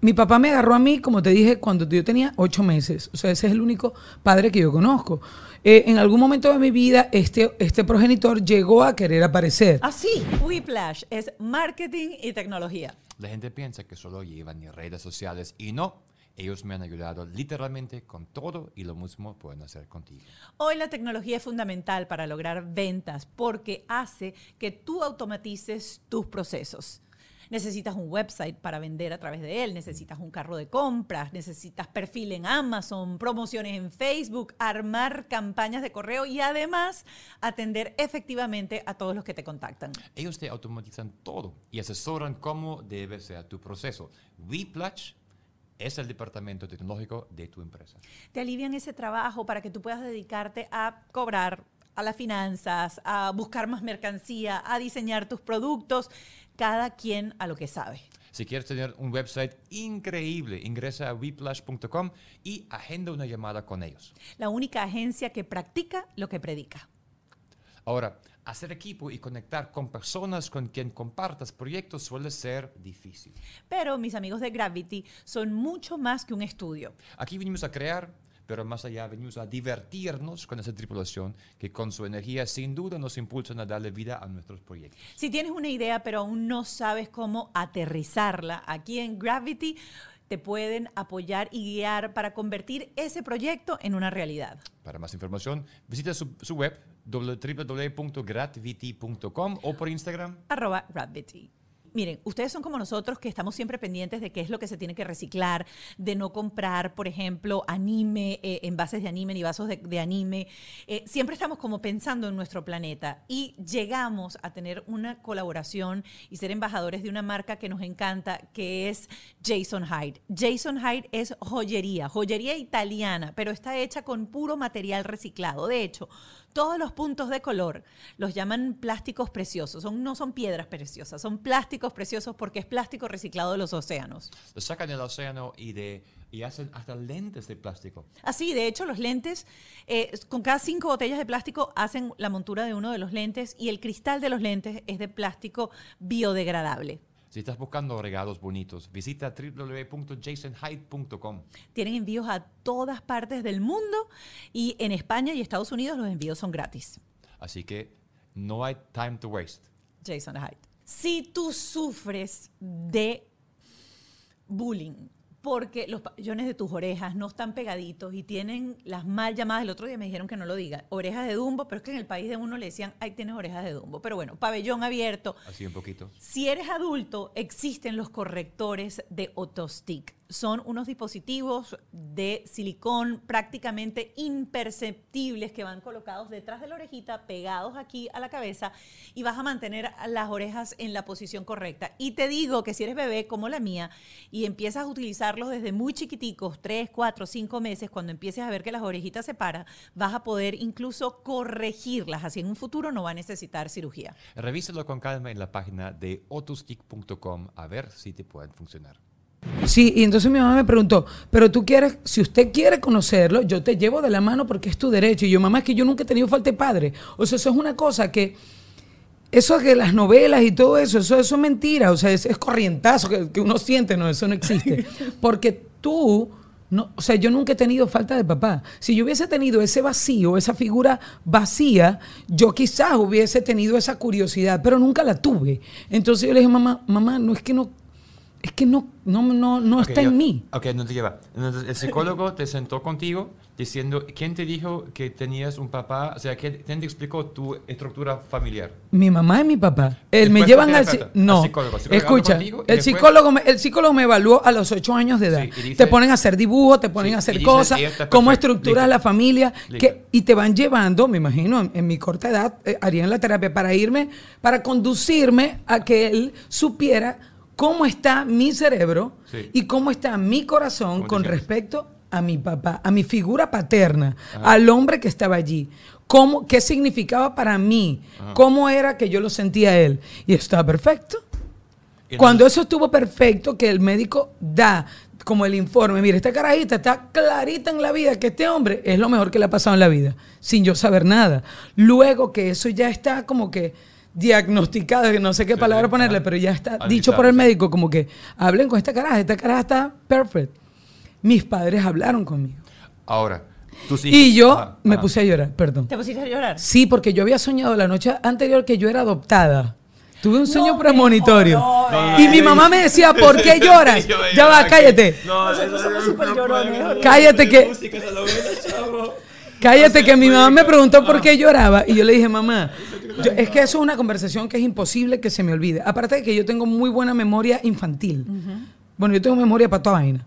mi papá me agarró a mí, como te dije, cuando yo tenía ocho meses. O sea, ese es el único padre que yo conozco. Eh, en algún momento de mi vida, este, este progenitor llegó a querer aparecer. Así, Whiplash es marketing y tecnología. La gente piensa que solo llevan redes sociales y no. Ellos me han ayudado literalmente con todo y lo mismo pueden hacer contigo. Hoy la tecnología es fundamental para lograr ventas porque hace que tú automatices tus procesos. Necesitas un website para vender a través de él, necesitas un carro de compras, necesitas perfil en Amazon, promociones en Facebook, armar campañas de correo y además atender efectivamente a todos los que te contactan. Ellos te automatizan todo y asesoran cómo debe ser tu proceso. Whiplash es el departamento tecnológico de tu empresa. te alivian ese trabajo para que tú puedas dedicarte a cobrar, a las finanzas, a buscar más mercancía, a diseñar tus productos, cada quien a lo que sabe. Si quieres tener un website increíble, ingresa a whiplash.com y agenda una llamada con ellos. La única agencia que practica lo que predica. Ahora, hacer equipo y conectar con personas con quien compartas proyectos suele ser difícil. Pero mis amigos de Gravity son mucho más que un estudio. Aquí venimos a crear, pero más allá venimos a divertirnos con esa tripulación que con su energía sin duda nos impulsan a darle vida a nuestros proyectos. Si tienes una idea pero aún no sabes cómo aterrizarla, aquí en Gravity te pueden apoyar y guiar para convertir ese proyecto en una realidad. Para más información, visita su, su web www.gratvity.com o por Instagram. arroba Gravity. Miren, ustedes son como nosotros que estamos siempre pendientes de qué es lo que se tiene que reciclar, de no comprar, por ejemplo, anime, eh, envases de anime ni vasos de, anime. Eh, siempre estamos como pensando en nuestro planeta y llegamos a tener una colaboración y ser embajadores de una marca que nos encanta, que es Jason Hyde. Jason Hyde es joyería, joyería italiana, pero está hecha con puro material reciclado. De hecho, todos los puntos de color los llaman plásticos preciosos. Son, no son piedras preciosas, son plásticos preciosos porque es plástico reciclado de los océanos. Lo sacan del océano y, de, y hacen hasta lentes de plástico. Así, de hecho, los lentes, eh, con cada cinco botellas de plástico hacen la montura de uno de los lentes y el cristal de los lentes es de plástico biodegradable. Si estás buscando regalos bonitos, visita www.jasonhyde.com. Tienen envíos a todas partes del mundo y en España y Estados Unidos los envíos son gratis. Así que no hay time to waste. Jason Hyde. Si tú sufres de bullying porque los pabellones de tus orejas no están pegaditos y tienen las mal llamadas, el otro día me dijeron que no lo diga, orejas de Dumbo, pero es que en el país de uno le decían, ahí tienes orejas de Dumbo. Pero bueno, pabellón abierto. Así un poquito. Si eres adulto, existen los correctores de Otostick. Son unos dispositivos de silicón prácticamente imperceptibles que van colocados detrás de la orejita, pegados aquí a la cabeza y vas a mantener las orejas en la posición correcta. Y te digo que si eres bebé como la mía y empiezas a utilizarlos desde muy chiquiticos, 3, 4, 5 meses, cuando empieces a ver que las orejitas se paran, vas a poder incluso corregirlas. Así en un futuro no va a necesitar cirugía. Revísalo con calma en la página de otostick.com a ver si te pueden funcionar. Sí, y entonces mi mamá me preguntó, pero tú quieres, si usted quiere conocerlo, yo te llevo de la mano porque es tu derecho. Y yo, mamá, es que yo nunca he tenido falta de padre. O sea, eso es una cosa que, eso que las novelas y todo eso, eso, eso es mentira. O sea, es, es corrientazo que, que uno siente, no, eso no existe. Porque tú, no, o sea, yo nunca he tenido falta de papá. Si yo hubiese tenido ese vacío, esa figura vacía, yo quizás hubiese tenido esa curiosidad, pero nunca la tuve. Entonces yo le dije, mamá, mamá, no es que no, es que no, no, no, no está yo- en mí. Ok, no te lleva. Entonces, el psicólogo te sentó contigo diciendo, ¿quién te dijo que tenías un papá? O sea, ¿quién te explicó tu estructura familiar? Mi mamá y mi papá. Él me Después llevan al... psi- No, al psicólogo. El psicólogo escucha, el, después- psicólogo me, el psicólogo me evaluó a los ocho años de edad. Sí, y dice- te ponen a hacer dibujos, te ponen Sí, a hacer dice, cosas, cómo estructuras la familia, que, y te van llevando, me imagino, en, en mi corta edad, eh, harían la terapia para irme, para conducirme a que él supiera cómo está mi cerebro Sí. y cómo está mi corazón ¿Cómo te con respecto a mi papá, a mi figura paterna, al hombre que estaba allí. Cómo, ¿Qué significaba para mí? ¿Cómo era que yo lo sentía a él? Y estaba perfecto. Y Cuando eso estuvo perfecto, que el médico da como el informe, mire, esta carajita está clarita en la vida que este hombre es lo mejor que le ha pasado en la vida, sin yo saber nada. Luego que eso ya está como que diagnosticado, que no sé qué Sí, palabra ponerle, ajá. pero ya está dicho por el médico como que hablen con esta caraja, esta caraja está perfect. Mis padres hablaron conmigo. Ahora, tus hijos. Y yo Ajá, me ajá. puse a llorar, perdón. ¿Te pusiste a llorar? Sí, porque yo había soñado la noche anterior que yo era adoptada. Tuve un sueño No, premonitorio. no, y mi mamá me decía, ¿por qué lloras? Yo Ya va, cállate. No, Nosotros somos súper llorones, no, no, no, Cállate que- música. Cállate que mi mamá me preguntó Ah. por qué lloraba y yo le dije, mamá, yo- es que eso es una conversación que es imposible que se me olvide. Aparte de que yo tengo muy buena memoria infantil. Bueno, yo tengo memoria para toda vaina.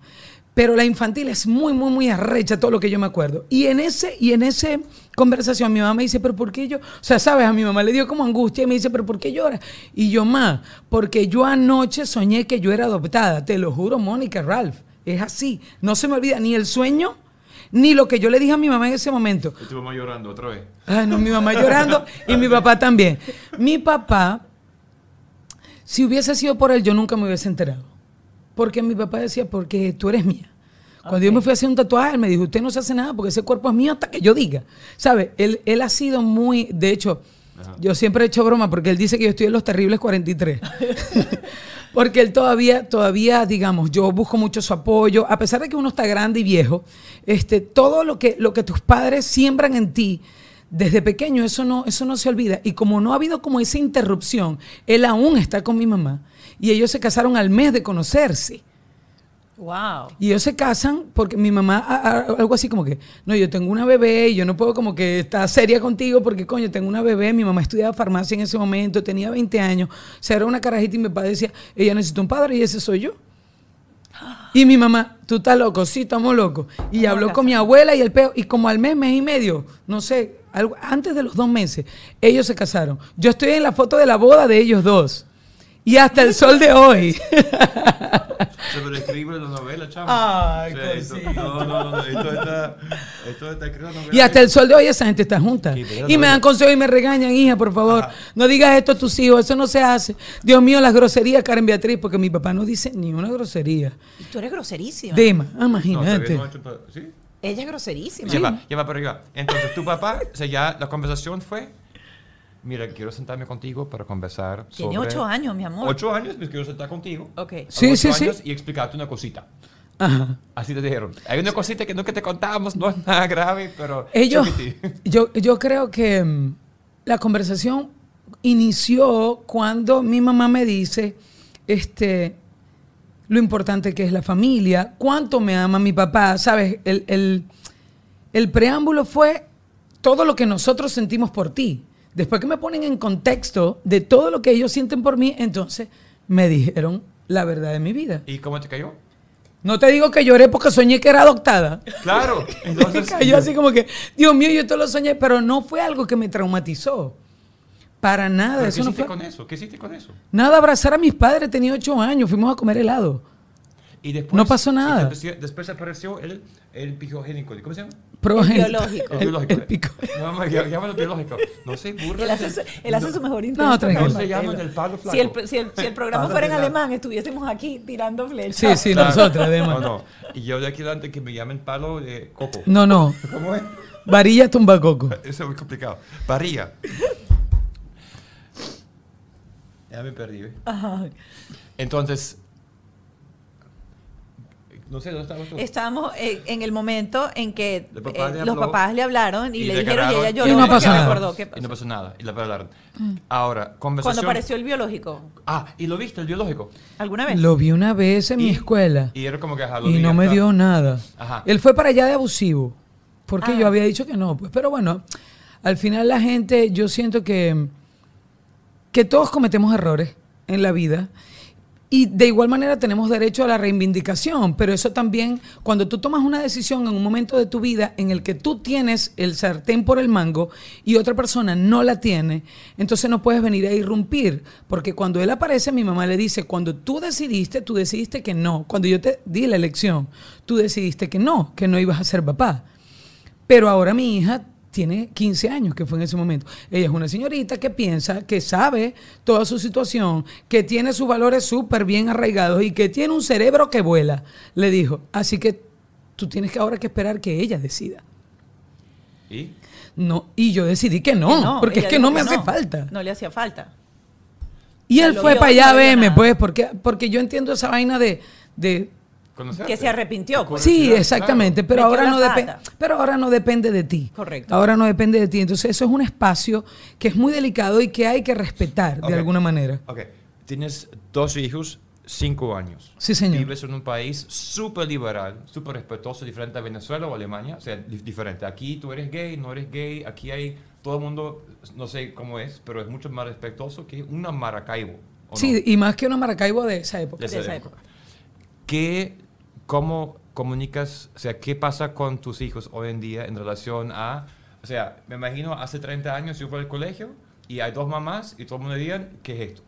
Pero la infantil es muy, muy, muy arrecha todo lo que yo me acuerdo. Y en ese, y en ese conversación mi mamá me dice, pero ¿por qué yo? O sea, sabes, a mi mamá le dio como angustia y me dice, pero ¿por qué lloras? Y yo, ma, porque yo anoche soñé que yo era adoptada. Te lo juro, Mónica, Ralph. Es así. No se me olvida ni el sueño, ni lo que yo le dije a mi mamá en ese momento. Y tu mamá llorando otra vez. Ay, no, mi mamá llorando y mi papá también. Mi papá, si hubiese sido por él, yo nunca me hubiese enterado. Porque mi papá decía, porque tú eres mía. Cuando yo me fui a hacer un tatuaje, él me dijo, usted no se hace nada porque ese cuerpo es mío hasta que yo diga. ¿Sabe? Él, él ha sido muy, de hecho, yo siempre he hecho broma porque él dice que yo estoy en los terribles 43. porque él todavía, todavía, digamos, yo busco mucho su apoyo, a pesar de que uno está grande y viejo, este, todo lo que, lo que tus padres siembran en ti, desde pequeño, eso no, eso no se olvida. Y como no ha habido como esa interrupción, él aún está con mi mamá. Y ellos se casaron al mes de conocerse. Wow. Y ellos se casan porque mi mamá, a- a- algo así como que, no, yo tengo una bebé y yo no puedo como que estar seria contigo porque, coño, tengo una bebé. Mi mamá estudiaba farmacia en ese momento, tenía 20 años. O sea, era una carajita y mi padre decía, ella necesita un padre y ese soy yo. Y mi mamá, tú estás loco, sí, estamos locos. Y Vamos habló con mi abuela y el peo. Y como al mes, mes y medio, no sé, algo, antes de los dos meses, ellos se casaron. Yo estoy en la foto de la boda de ellos dos. Y hasta el sol de hoy. Se lo escribe la novela, chavo. Ay, O sea, esto-. No, no, no, esto está. Esto está escrito novela. Y hasta el sol de hoy esa gente está junta. Y me dan consejos y me regañan, hija, por favor. No digas esto a tus hijos, eso no se hace. Dios mío, las groserías, Karen Beatriz, porque mi papá no dice ni una grosería. Y tú eres groserísima. Dema, imagínate. Ella es groserísima. Ya va, ya va, pero ya. Entonces, tu papá, o sea, ya la conversación fue, mira, quiero sentarme contigo para conversar Tiene sobre- ocho años, mi amor. Ocho años, me quiero sentar contigo. Ok. Sí, Ocho sí, sí. años Y explicarte una cosita. Ajá. Así te dijeron. Hay una cosita que nunca te contábamos, no es nada grave, pero... Ellos, chiquití. yo, yo creo que mm, la conversación inició cuando mi mamá me dice, este, lo importante que es la familia, cuánto me ama mi papá, ¿sabes? El, el- el preámbulo fue todo lo que nosotros sentimos por ti. Después que me ponen en contexto de todo lo que ellos sienten por mí, entonces me dijeron la verdad de mi vida. ¿Y cómo te cayó? No te digo que lloré porque soñé que era adoptada. Claro. Me Entonces, cayó así como que, Dios mío, yo esto lo soñé, pero no fue algo que me traumatizó. Para nada, ¿Pero ¿Qué eso no hiciste fue. con eso? ¿Qué hiciste con eso? Nada, abrazar a mis padres, tenía ocho años, fuimos a comer helado. Y después, No pasó nada. después, después apareció el, el pigogénico. ¿Cómo se llama? Progenitor. biológico. El biológico. el pico. No, me llámalo biológico. No se burla. Él hace, su, él hace su mejor intento. No, tranquilo. No se llaman el palo flaco. Si el, si el- si el programa Palo fuera en alemán, estuviésemos aquí tirando flechas. Sí, sí, Claro. nosotros además. No, no. Y yo de aquí adelante que me llamen palo de coco. No, no. ¿Cómo es? Varilla tumbacoco. Eso es muy complicado. Varilla. Ya me perdí. ¿eh? Ajá. Entonces. No sé, ¿dónde estabas tú? Estábamos eh, en el momento en que papá eh, los papás le hablaron y, y le le dijeron y ella lloró y no pasó nada. recordó que Y no pasó nada. Y la hablaron. Ahora, conversación. cuando apareció el biológico. Ah, ¿y lo viste, el biológico? ¿Alguna vez? Lo vi una vez en mi escuela Y era como que ajá, lo y no me dio nada. Ajá. Él fue para allá de abusivo, porque Ah. yo había dicho que no. Pues, pero bueno, al final la gente, yo siento que, que todos cometemos errores en la vida. Y de igual manera tenemos derecho a la reivindicación, pero eso también, cuando tú tomas una decisión en un momento de tu vida en el que tú tienes el sartén por el mango y otra persona no la tiene, entonces no puedes venir a irrumpir, porque cuando él aparece, mi mamá le dice, cuando tú decidiste, tú decidiste que no, cuando yo te di la elección, tú decidiste que no, que no ibas a ser papá. Pero ahora mi hija tiene 15 años, que fue en ese momento. Ella es una señorita que piensa, que sabe toda su situación, que tiene sus valores súper bien arraigados y que tiene un cerebro que vuela. Le dijo, así que tú tienes que ahora que esperar que ella decida. ¿Y? No, y yo decidí que no, Que porque es que no me hace falta. No le hacía falta. Y él fue vio para allá a verme, pues, porque, porque yo entiendo esa vaina de, de ¿Conocerte? Que se arrepintió. pues. Sí, exactamente, pero ahora, no pero ahora no depende de ti. Correcto. Ahora no depende de ti. Entonces eso es un espacio que es muy delicado y que hay que respetar de alguna manera. Ok, tienes dos hijos, cinco años. Sí, señor. Vives en un país súper liberal, súper respetuoso, diferente a Venezuela o Alemania. O sea, di- diferente. Aquí tú eres gay, no eres gay. Aquí hay todo el mundo, no sé cómo es, pero es mucho más respetuoso que una Maracaibo. Sí, y más que una Maracaibo de esa época. de esa, de esa época. ¿Qué, ¿Cómo comunicas, o sea, qué pasa con tus hijos hoy en día en relación a, o sea, me imagino hace 30 años yo fui al colegio y hay dos mamás y todo el mundo dirían, ¿qué es esto?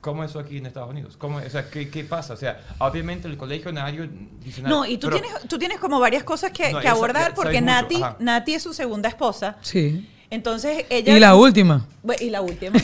¿Cómo es eso aquí en Estados Unidos? ¿Cómo, o sea, ¿qué, qué pasa? O sea, obviamente el colegio nadie dice nada. No, y tú pero- tienes, tú tienes como varias cosas que, No, que abordar porque Nati. Nati es su segunda esposa. Sí. Entonces ella... Y la última. Y la última.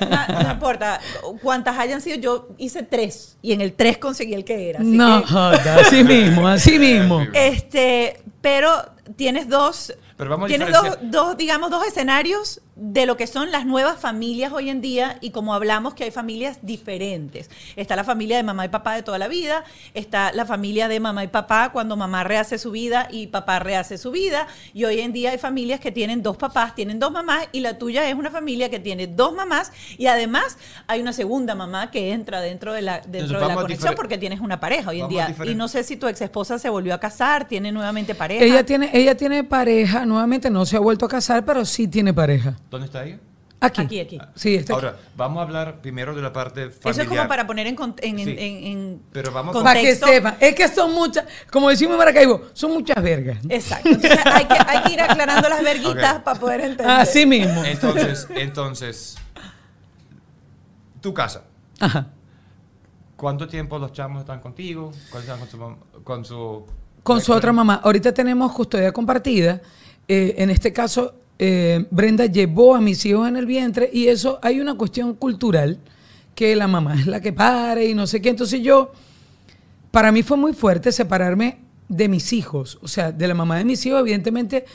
no, no importa. Cuantas hayan sido, yo hice tres. Y en el tres conseguí el que era. así No, que, así mismo, así mismo. este, pero tienes dos... Pero vamos a Tienes dos, dos, digamos, dos escenarios de lo que son las nuevas familias hoy en día y como hablamos que hay familias diferentes. Está la familia de mamá y papá de toda la vida, está la familia de mamá y papá cuando mamá rehace su vida y papá rehace su vida y hoy en día hay familias que tienen dos papás, tienen dos mamás y la tuya es una familia que tiene dos mamás y además hay una segunda mamá que entra dentro de la, dentro de la conexión porque tienes una pareja hoy en día. Y no sé si tu ex esposa se volvió a casar, tiene nuevamente pareja. Ella tiene, ella tiene pareja, nuevamente no se ha vuelto a casar, pero sí tiene pareja. ¿Dónde está ella? Aquí. Aquí, aquí. Sí, está aquí. Ahora, vamos a hablar primero de la parte familiar. Eso es como para poner en, con- en, en- Sí. en- en Pero vamos contexto. Para que sepan, es que son muchas, como decimos en Maracaibo, son muchas vergas. Exacto. Entonces hay que, hay que ir aclarando las verguitas para poder entender. Así mismo. Entonces, entonces, tu casa. Ajá. ¿Cuánto tiempo los chamos están contigo? ¿Cuánto están con su, con su Con su otra mamá. Ahorita tenemos custodia compartida. Eh, en este caso, eh, Brenda llevó a mis hijos en el vientre y eso hay una cuestión cultural que la mamá es la que pare y no sé qué. Entonces yo, para mí fue muy fuerte separarme de mis hijos, o sea, de la mamá de mis hijos, evidentemente,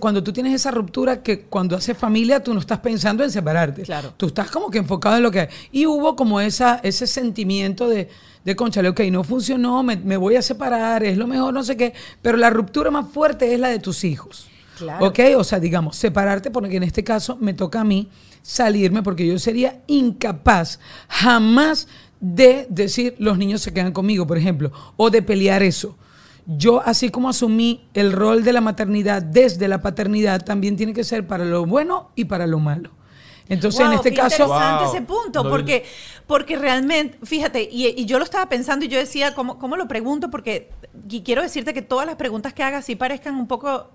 cuando tú tienes esa ruptura que cuando haces familia tú no estás pensando en separarte. Claro. Tú estás como que enfocado en lo que hay. Y hubo como esa, ese sentimiento de, de conchale, ok, no funcionó, me, me voy a separar, es lo mejor, no sé qué, pero la ruptura más fuerte es la de tus hijos. Claro. ¿Ok? O sea, digamos, separarte, porque en este caso me toca a mí salirme, porque yo sería incapaz jamás de decir los niños se quedan conmigo, por ejemplo, o de pelear eso. Yo, así como asumí el rol de la maternidad desde la paternidad, también tiene que ser para lo bueno y para lo malo. Entonces, en este qué caso, interesante Wow. ese punto, No, porque, porque realmente, fíjate, y, y yo lo estaba pensando y yo decía, ¿cómo, ¿cómo lo pregunto? Porque y quiero decirte que todas las preguntas que hagas sí parezcan un poco,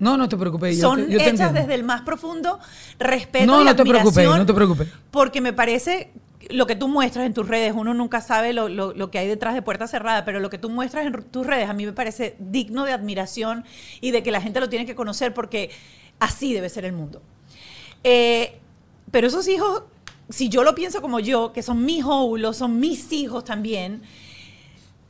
no, no te preocupes. yo son te- yo te hechas entiendo. desde el más profundo respeto No, y no te preocupes, no te preocupes. Porque me parece lo que tú muestras en tus redes, uno nunca sabe lo, lo- lo que hay detrás de puertas cerradas, pero lo que tú muestras en tus redes a mí me parece digno de admiración y de que la gente lo tiene que conocer porque así debe ser el mundo. Eh, pero esos hijos, si yo lo pienso como yo, que son mis óvulos, son mis hijos también,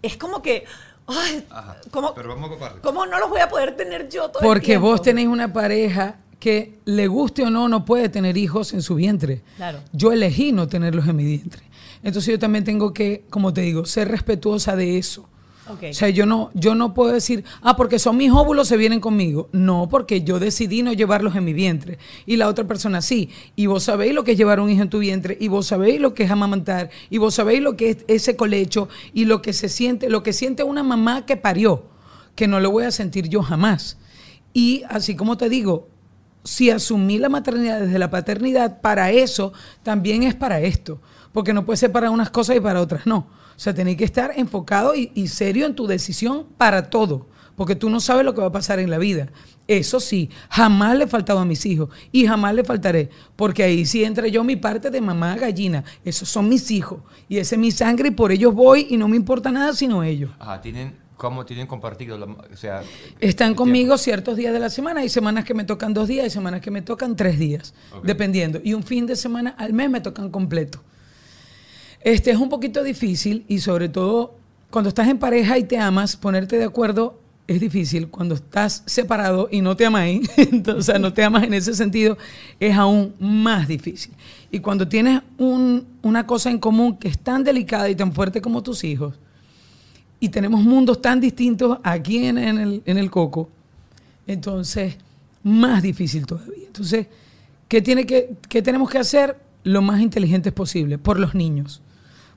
es como que, ay. ¿cómo, Pero vamos a compartir. cómo no los voy a poder tener yo todo el Porque tiempo? vos tenéis una pareja que le guste o no, no puede tener hijos en su vientre. Claro. Yo elegí no tenerlos en mi vientre. Entonces yo también tengo que, como te digo, ser respetuosa de eso. O sea, yo no, yo no puedo decir, ah, porque son mis óvulos, se vienen conmigo. No, porque yo decidí no llevarlos en mi vientre. Y la otra persona sí. Y vos sabéis lo que es llevar un hijo en tu vientre. Y vos sabéis lo que es amamantar. Y vos sabéis lo que es ese colecho. Y lo que se siente, lo que siente una mamá que parió. Que no lo voy a sentir yo jamás. Y así como te digo, si asumí la maternidad desde la paternidad, para eso también es para esto. Porque no puede ser para unas cosas y para otras no. O sea, tenés que estar enfocado y, y serio en tu decisión para todo. Porque tú no sabes lo que va a pasar en la vida. Eso sí, jamás le he faltado a mis hijos y jamás le faltaré. Porque ahí sí entra yo mi parte de mamá gallina. Esos son mis hijos. Y ese es mi sangre y por ellos voy y no me importa nada sino ellos. Ajá, tienen, ¿cómo tienen compartido? la- o sea, Están conmigo ciertos días de la semana. Hay semanas que me tocan dos días, hay semanas que me tocan tres días, dependiendo. Y un fin de semana al mes me tocan completo. Este es un poquito difícil y sobre todo cuando estás en pareja y te amas, ponerte de acuerdo es difícil. Cuando estás separado y no te amáis, entonces, no te amas en ese sentido, es aún más difícil. Y cuando tienes un- una cosa en común que es tan delicada y tan fuerte como tus hijos, y tenemos mundos tan distintos aquí en, en el, en el coco, entonces más difícil todavía. Entonces, ¿qué, tiene que, qué tenemos que hacer? Lo más inteligentes posible, por los niños.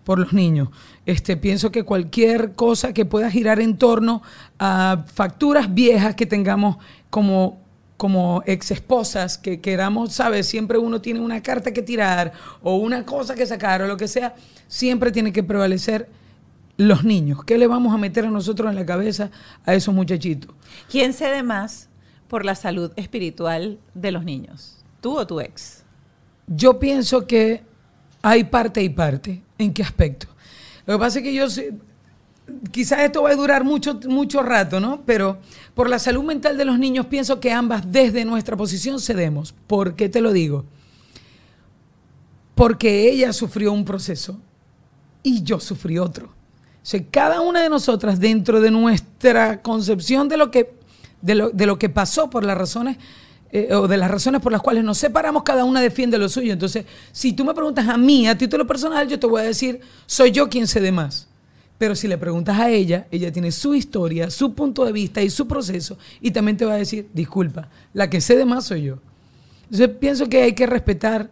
Por los niños. Este, pienso que cualquier cosa que pueda girar en torno a facturas viejas que tengamos como, como ex esposas, que queramos, ¿sabes? Siempre uno tiene una carta que tirar o una cosa que sacar o lo que sea, siempre tiene que prevalecer los niños. ¿Qué le vamos a meter a nosotros en la cabeza a esos muchachitos? ¿Quién cede más por la salud espiritual de los niños? ¿Tú o tu ex? Yo pienso que hay parte y parte. ¿En qué aspecto? Lo que pasa es que yo quizás esto va a durar mucho, mucho rato, ¿no? Pero por la salud mental de los niños pienso que ambas desde nuestra posición cedemos. ¿Por qué te lo digo? Porque ella sufrió un proceso y yo sufrí otro. O sea, cada una de nosotras dentro de nuestra concepción de lo que, de lo, de lo que pasó por las razones eh, o de las razones por las cuales nos separamos, cada una defiende lo suyo. Entonces, si tú me preguntas a mí, a título personal, yo te voy a decir, soy yo quien cede más. Pero si le preguntas a ella, ella tiene su historia, su punto de vista y su proceso, y también te va a decir, disculpa, la que cede más soy yo. Entonces, pienso que hay que respetar,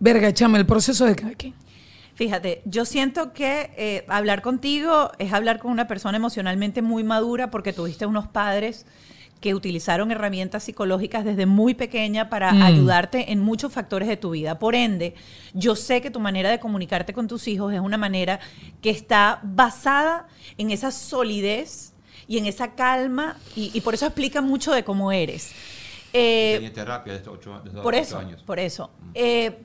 verga, chama, el proceso de cada. Fíjate, yo siento que eh, hablar contigo es hablar con una persona emocionalmente muy madura porque tuviste unos padres que utilizaron herramientas psicológicas desde muy pequeña para Mm. ayudarte en muchos factores de tu vida. Por ende, yo sé que tu manera de comunicarte con tus hijos es una manera que está basada en esa solidez y en esa calma y, y por eso explica mucho de cómo eres. Eh, tenía terapia desde ocho, desde por ocho eso, años. por eso. Eh,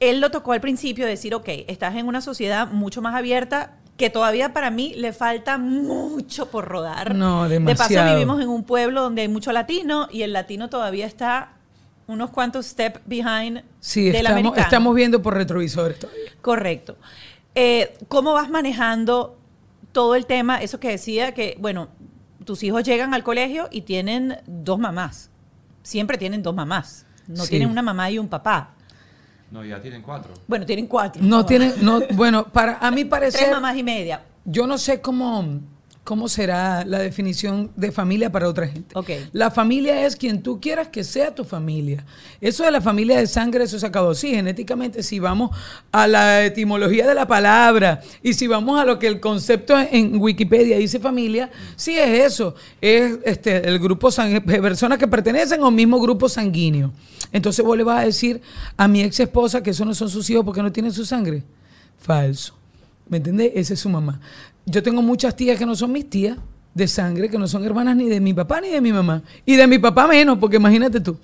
él lo tocó al principio, decir, ok, estás en una sociedad mucho más abierta que todavía para mí le falta mucho por rodar. No, De paso demasiado. vivimos en un pueblo donde hay mucho latino y el latino todavía está unos cuantos step behind Sí, del estamos, americano. estamos viendo por retrovisores todavía. Correcto. Eh, ¿Cómo vas manejando todo el tema? Eso que decía que, bueno, tus hijos llegan al colegio y tienen dos mamás. Siempre tienen dos mamás. No Sí. tienen una mamá y un papá. No, ya tienen cuatro. Bueno, tienen cuatro. No tienen, no, bueno, para a mí parecer, Tres mamás y media. yo no sé cómo, cómo será la definición de familia para otra gente. La familia es quien tú quieras que sea tu familia. Eso de la familia de sangre, eso se acabó. Sí, genéticamente, si vamos a la etimología de la palabra y si vamos a lo que el concepto en Wikipedia dice familia, sí es eso. Es este, el grupo sang- personas que pertenecen a un mismo grupo sanguíneo. Entonces vos le vas a decir a mi ex esposa que esos no son sus hijos porque no tienen su sangre. Falso. ¿Me entiendes? Esa es su mamá. Yo tengo muchas tías que no son mis tías de sangre, que no son hermanas ni de mi papá ni de mi mamá. Y de mi papá menos, porque imagínate tú.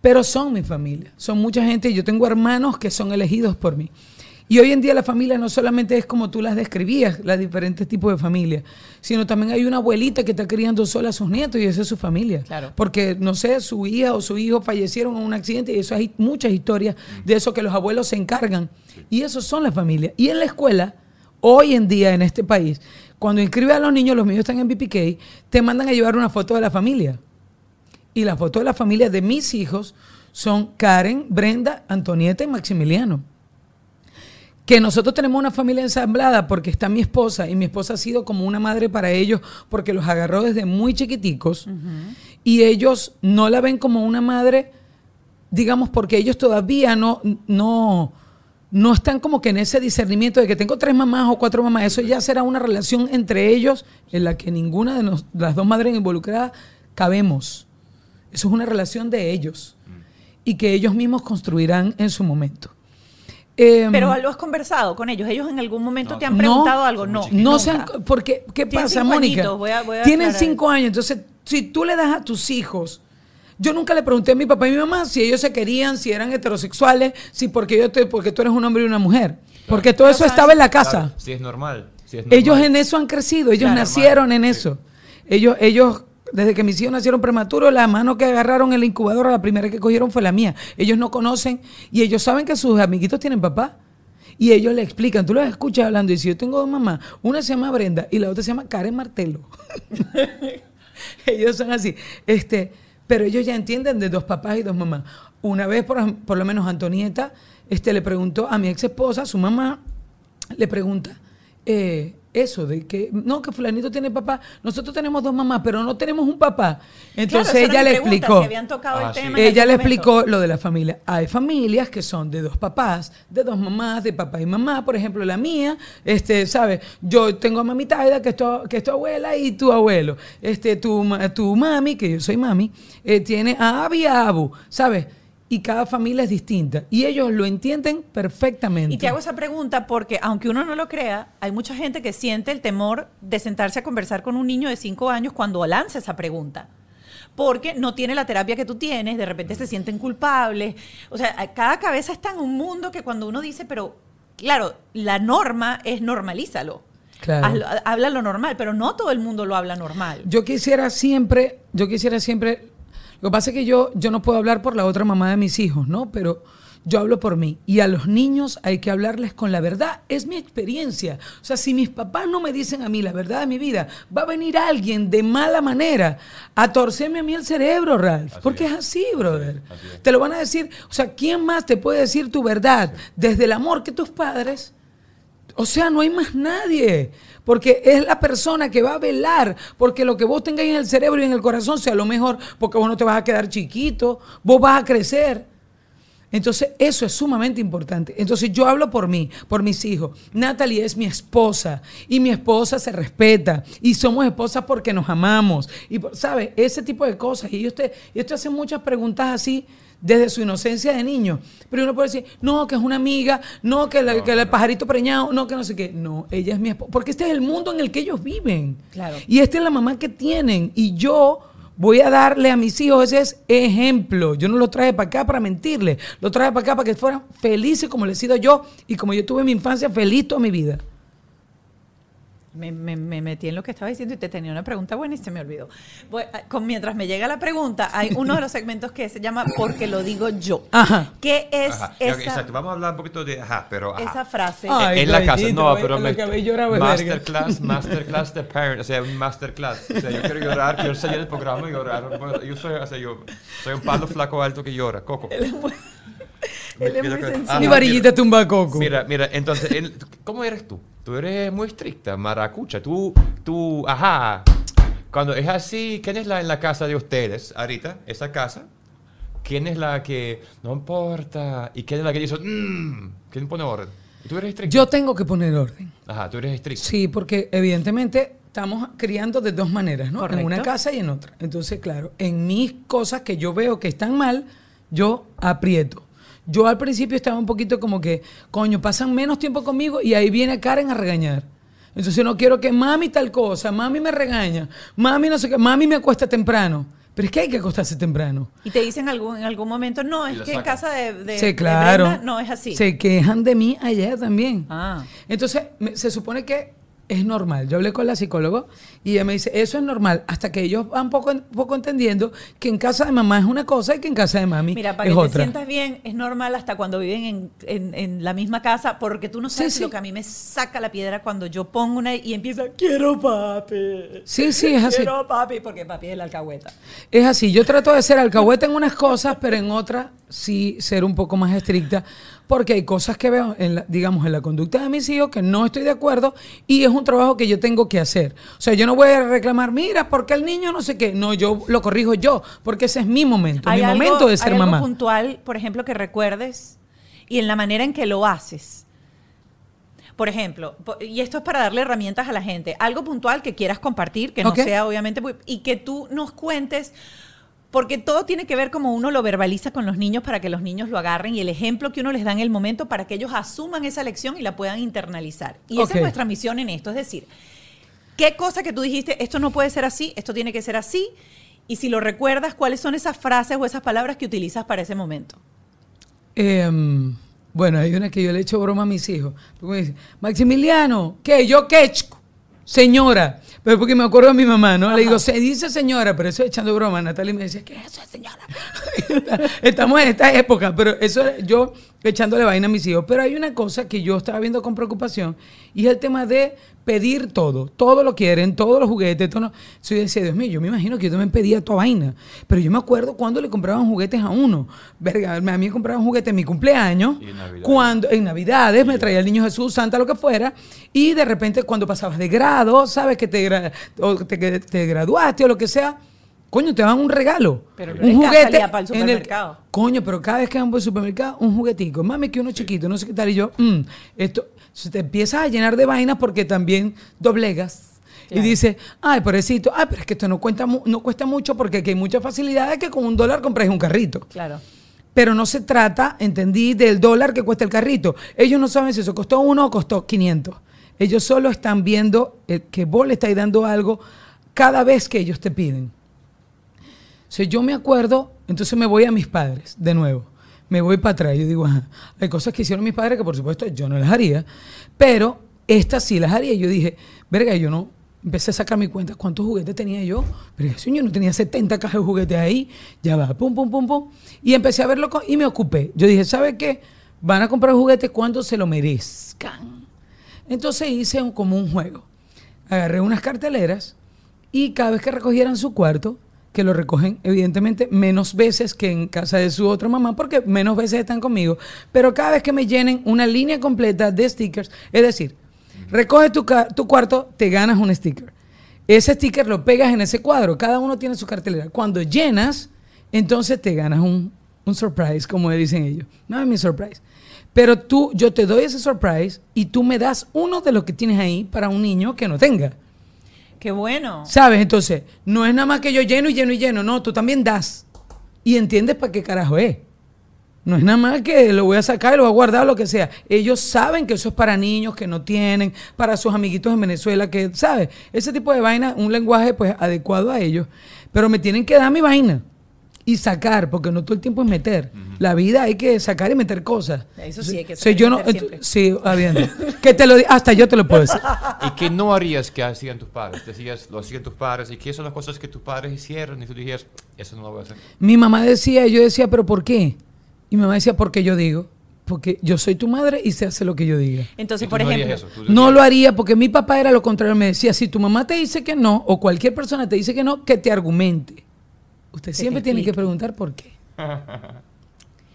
pero son mi familia. Son mucha gente. Yo tengo hermanos que son elegidos por mí. Y hoy en día la familia no solamente es como tú las describías, las diferentes tipos de familias, sino también hay una abuelita que está criando sola a sus nietos y esa es su familia. Claro. Porque, no sé, su hija o su hijo fallecieron en un accidente y eso hay muchas historias de eso que los abuelos se encargan. Y esos son las familias. Y en la escuela, hoy en día en este país, cuando inscribes a los niños, los niños están en BPK, te mandan a llevar una foto de la familia. Y la foto de la familia de mis hijos son Karen, Brenda, Antonieta y Maximiliano que nosotros tenemos una familia ensamblada porque está mi esposa y mi esposa ha sido como una madre para ellos porque los agarró desde muy chiquiticos y ellos no la ven como una madre, digamos, porque ellos todavía no, no, no están como que en ese discernimiento de que tengo tres mamás o cuatro mamás. Eso ya será una relación entre ellos en la que ninguna de nos- las dos madres involucradas cabemos. Eso es una relación de ellos y que ellos mismos construirán en su momento. Em, Pero lo has conversado con ellos. Ellos en algún momento No, te han no, preguntado algo. No, no nunca. sean, porque ¿qué pasa, Mónica? añitos, voy a- voy a Tienen aclarar cinco años, entonces si tú le das a tus hijos, yo nunca le pregunté a mi papá y mi mamá si ellos se querían, si eran heterosexuales, si porque yo te, porque tú eres un hombre y una mujer, porque todo eso estaba en la casa. Claro, sí es normal. sí es normal. Ellos en eso han crecido, ellos Claro. nacieron en Sí. eso. Ellos, ellos, desde que mis hijos nacieron prematuros, la mano que agarraron en la incubadora, la primera que cogieron fue la mía. Ellos no conocen y ellos saben que sus amiguitos tienen papá. Y ellos le explican, tú los escuchas hablando y si yo tengo dos mamás, una se llama Brenda y la otra se llama Karen Martelo. ellos son así. Este, pero ellos ya entienden de dos papás y dos mamás. Una vez, por, por lo menos, Antonieta este, le preguntó a mi ex esposa, su mamá, le pregunta eh, eso de que no que fulanito tiene papá nosotros tenemos dos mamás pero no tenemos un papá. Entonces Claro, ella le explicó Si habían tocado Ah, el sí. tema en ella le momento. explicó lo de la familia. Hay familias que son de dos papás de dos mamás de papá y mamá. Por ejemplo la mía este sabes yo tengo a mami Taida que es tu, que es tu abuela y tu abuelo. Este tu, ma- tu mami que yo soy mami eh, tiene a Abi y a Abu sabes y cada familia es distinta y ellos lo entienden perfectamente Y te hago esa pregunta porque, aunque uno no lo crea, hay mucha gente que siente el temor de sentarse a conversar con un niño de cinco años cuando lanza esa pregunta. Porque no tiene la terapia que tú tienes, de repente se sienten culpables. O sea, cada cabeza está en un mundo que cuando uno dice, pero claro, la norma es normalízalo. Claro. Hazlo- habla lo normal, pero no todo el mundo lo habla normal. Yo quisiera siempre, yo quisiera siempre, lo que pasa es que yo, yo no puedo hablar por la otra mamá de mis hijos, ¿no? Pero yo hablo por mí. Y a los niños hay que hablarles con la verdad. Es mi experiencia. O sea, si mis papás no me dicen a mí la verdad de mi vida, va a venir alguien de mala manera a torcerme a mí el cerebro, Ralph. porque es, así, brother. así es. Te lo van a decir. O sea, ¿quién más te puede decir tu verdad? Desde el amor que tus padres o sea, no hay más nadie. Porque es la persona que va a velar porque lo que vos tengáis en el cerebro y en el corazón sea lo mejor, porque vos no te vas a quedar chiquito, vos vas a crecer. Entonces, eso es sumamente importante. Entonces, yo hablo por mí, por mis hijos. Natalie es mi esposa y mi esposa se respeta y somos esposas porque nos amamos. Y, ¿sabes? Ese tipo de cosas. Y te, ellos te hacen muchas preguntas así desde su inocencia de niño. Pero uno puede decir, no, que es una amiga, no, que, la- que el pajarito preñado, no, que no sé qué. No, ella es mi esposa. Porque este es el mundo en el que ellos viven. Claro. Y esta es la mamá que tienen. Y yo voy a darle a mis hijos ese es ejemplo. Yo no lo traje para acá para mentirle. Lo traje para acá para que fueran felices como les he sido yo y como yo tuve mi infancia feliz toda mi vida. Me, me- me metí en lo que estaba diciendo y te tenía una pregunta buena y se me olvidó. Voy- ah, con, mientras me llega la pregunta, hay uno de los segmentos que se llama Porque lo digo yo. Ajá. ¿Qué es Ajá, esa, Exacto, vamos a hablar un poquito de... Ajá, pero... ajá. esa frase? Ay, en la casa, no, pero me, masterclass, masterclass de parent, o sea, un masterclass. O sea, yo quiero llorar, quiero salir del programa y llorar. Yo soy, o sea, yo soy un palo flaco alto que llora, Coco. Él es muy sencillo. Ajá, Mi varillita tumba coco. Mira, mira, entonces, ¿cómo eres tú? Tú eres muy estricta, maracucha. Tú, tú, ajá. Cuando es así, ¿quién es la en la casa de ustedes ahorita? Esa casa. ¿Quién es la que no importa? ¿Y quién es la que dice, mmm? ¿Quién pone orden? ¿Tú eres estricta? Yo tengo que poner orden. Ajá, tú eres estricta. Sí, porque evidentemente estamos criando de dos maneras, ¿no? Correcto. En una casa y en otra. Entonces, claro, en mis cosas que yo veo que están mal, yo aprieto. Yo al principio estaba un poquito como que, coño, pasan menos tiempo conmigo y ahí viene Karen a regañar. Entonces no quiero que mami tal cosa, mami me regaña, mami no sé qué, mami me acuesta temprano. Pero es que hay que acostarse temprano. Y te dicen algún, en algún momento, no, es que en casa de, de- sí, de claro. Brenda no es así. Se quejan de mí allá también. Ah. Entonces, me- se supone que es normal. Yo hablé con la psicóloga y ella me dice, eso es normal, hasta que ellos van poco, poco entendiendo que en casa de mamá es una cosa y que en casa de mami Mira, para es que te otra. sientas bien, es normal hasta cuando viven en, en- en la misma casa, porque tú no sabes Sí, sí. lo que a mí me saca la piedra cuando yo pongo una y empieza, quiero papi. Sí, sí, es así. Quiero papi, porque papi es la alcahueta. Es así, yo trato de ser alcahueta en unas cosas, pero en otras sí ser un poco más estricta, porque hay cosas que veo, en la- digamos, en la conducta de mis hijos que no estoy de acuerdo y es un trabajo que yo tengo que hacer. O sea, yo no voy a reclamar, mira, porque el niño no sé qué. No, yo lo corrijo yo, porque ese es mi momento, mi algo- momento de ser hay mamá. algo puntual, por ejemplo, que recuerdes y en la manera en que lo haces. Por ejemplo, y esto es para darle herramientas a la gente, algo puntual que quieras compartir, que no sea obviamente, y que tú nos cuentes, porque todo tiene que ver como uno lo verbaliza con los niños para que los niños lo agarren y el ejemplo que uno les da en el momento para que ellos asuman esa lección y la puedan internalizar. Y esa es nuestra misión en esto, es decir, ¿Qué cosa que tú dijiste, esto no puede ser así, esto tiene que ser así? Y si lo recuerdas, ¿cuáles son esas frases o esas palabras que utilizas para ese momento? Em, bueno, hay una que yo le echo broma a mis hijos. Me dicen, Maximiliano, ¿qué? ¿Yo qué? chico? Señora. Pero porque me acuerdo de mi mamá, ¿no? Le digo, se dice señora, pero eso echando broma. Natalia me decía, ¿qué es eso, señora? Estamos en esta época, pero eso yo echándole vaina a mis hijos. Pero hay una cosa que yo estaba viendo con preocupación y es el tema de pedir todo. Todo lo quieren, todos los juguetes. Todo no. Yo decía, Dios mío, yo me imagino que yo también pedía toda vaina. Pero yo me acuerdo cuando le compraban juguetes a uno. Verga, a mí me compraban juguetes en mi cumpleaños. Y en Navidad. Cuando, en Navidades me traía el niño Jesús, Santa, lo que fuera. Y de repente cuando pasabas de grado, sabes que te, o te, te graduaste o lo que sea. Coño, te dan un regalo. Pero un juguete. salía para el en supermercado. coño, pero cada vez que vamos al supermercado, un juguetico. Mami, que uno chiquito, no sé qué tal. Y yo, mm, esto, se te empiezas a llenar de vainas porque también doblegas. Y dices, ay, pobrecito, ay, pero es que esto no, cuenta no cuesta mucho porque aquí hay muchas facilidades que con un dólar compras un carrito. Claro. Pero no se trata, entendí, del dólar que cuesta el carrito. Ellos no saben si eso costó uno o costó 500. Ellos solo están viendo que vos le estáis dando algo cada vez que ellos te piden. O sea, yo me acuerdo, entonces me voy a mis padres de nuevo. Me voy para atrás. Yo digo, hay cosas que hicieron mis padres que por supuesto yo no las haría, pero estas sí las haría. Yo dije, verga, yo no. Empecé a sacar mi cuenta, ¿cuántos juguetes tenía yo? Pero yo no tenía 70 cajas de juguetes ahí. Ya va, pum, pum, pum, pum. Y empecé a verlo con- y me ocupé. Yo dije, ¿sabe qué? Van a comprar juguetes cuando se lo merezcan. Entonces hice como un juego. Agarré unas carteleras y cada vez que recogieran su cuarto, que lo recogen evidentemente menos veces que en casa de su otra mamá, porque menos veces están conmigo, pero cada vez que me llenen una línea completa de stickers, es decir, recoge tu, tu cuarto, te ganas un sticker. Ese sticker lo pegas en ese cuadro, cada uno tiene su cartelera. Cuando llenas, entonces te ganas un, un surprise, como dicen ellos. No es mi surprise. Pero tú, yo te doy ese surprise y tú me das uno de los que tienes ahí para un niño que no tenga. Qué bueno. ¿Sabes? Entonces, no es nada más que yo lleno y lleno y lleno. No, tú también das. Y entiendes para qué carajo es. No es nada más que lo voy a sacar y lo voy a guardar lo que sea. Ellos saben que eso es para niños que no tienen, para sus amiguitos en Venezuela, que, ¿sabes? Ese tipo de vaina, un lenguaje pues adecuado a ellos. Pero me tienen que dar mi vaina y sacar, porque no todo el tiempo es meter. La vida hay que sacar y meter cosas. Eso sí, hay que sacar y yo no, meter siempre. sí, habiendo. que te lo hasta yo te lo puedo decir. ¿Y qué no harías que hacían tus padres? Decías, lo hacían tus padres. ¿Y qué son las cosas que tus padres hicieron? Y tú dijías, eso no lo voy a hacer. Mi mamá decía, yo decía, pero ¿por qué? Y mi mamá decía, porque yo digo. Porque yo soy tu madre y se hace lo que yo diga. Entonces, por no ejemplo, eso, No lo haría porque mi papá era lo contrario. Me decía, si tu mamá te dice que no, o cualquier persona te dice que no, que te argumente. Usted siempre tiene que preguntar por qué. entonces,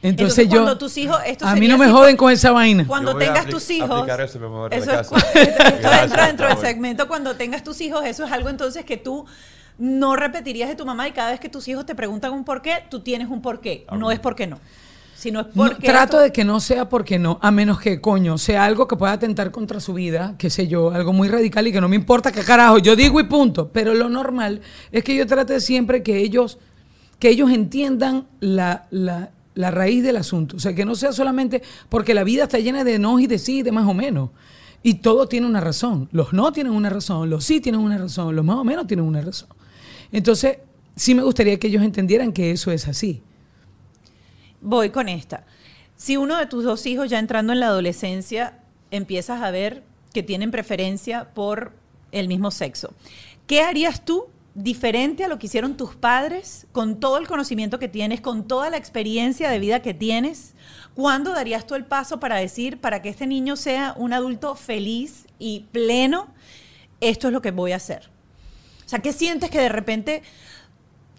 Entonces, yo, cuando tus hijos, esto a mí no me así joden con esa vaina. Cuando tengas tus hijos. eso, amor, es esto Gracias, entra dentro del segmento. Cuando tengas tus hijos, eso es algo entonces que tú no repetirías de tu mamá y cada vez que tus hijos te preguntan un por qué, tú tienes un por qué. No es porque no. Sino es No, porque. trato de que no sea porque no, a menos que, coño, sea algo que pueda atentar contra su vida, qué sé yo, algo muy radical y que no me importa qué carajo, yo digo y punto. Pero lo normal es que yo trate siempre que ellos, que ellos entiendan la, la- la raíz del asunto. O sea, que no sea solamente porque la vida está llena de no y de sí, de más o menos. Y todo tiene una razón. Los no tienen una razón, los sí tienen una razón, los más o menos tienen una razón. Entonces, sí me gustaría que ellos entendieran que eso es así. Voy con esta. Si uno de tus dos hijos ya entrando en la adolescencia empiezas a ver que tienen preferencia por el mismo sexo, ¿qué harías tú diferente a lo que hicieron tus padres con todo el conocimiento que tienes, con toda la experiencia de vida que tienes? ¿Cuándo darías tú el paso para decir, para que este niño sea un adulto feliz y pleno, esto es lo que voy a hacer? O sea, ¿qué sientes que de repente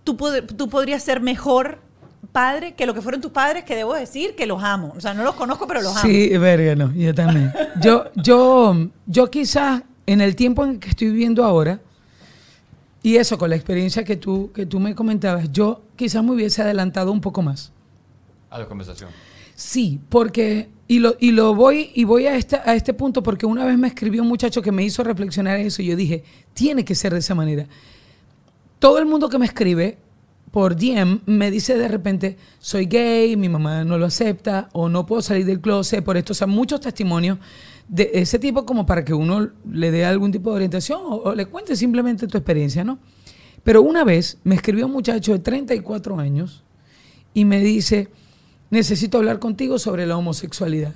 tú, tú podrías ser mejor padre que lo que fueron tus padres, que debo decir que los amo. O sea, no los conozco, pero los amo. Sí, verga, no, yo también. yo, yo, yo quizás en el tiempo en que estoy viviendo ahora, y eso con la experiencia que tú, que tú me comentabas, yo quizás me hubiese adelantado un poco más. A la conversación. Sí, porque, y lo, y lo voy, y voy a este, a este punto porque una vez me escribió un muchacho que me hizo reflexionar eso y yo dije, tiene que ser de esa manera. Todo el mundo que me escribe por DM me dice de repente, soy gay, mi mamá no lo acepta, o no puedo salir del closet, por esto, o sea, muchos testimonios de ese tipo como para que uno le dé algún tipo de orientación o, o le cuente simplemente tu experiencia, ¿no? Pero una vez me escribió un muchacho de 34 años y me dice, necesito hablar contigo sobre la homosexualidad.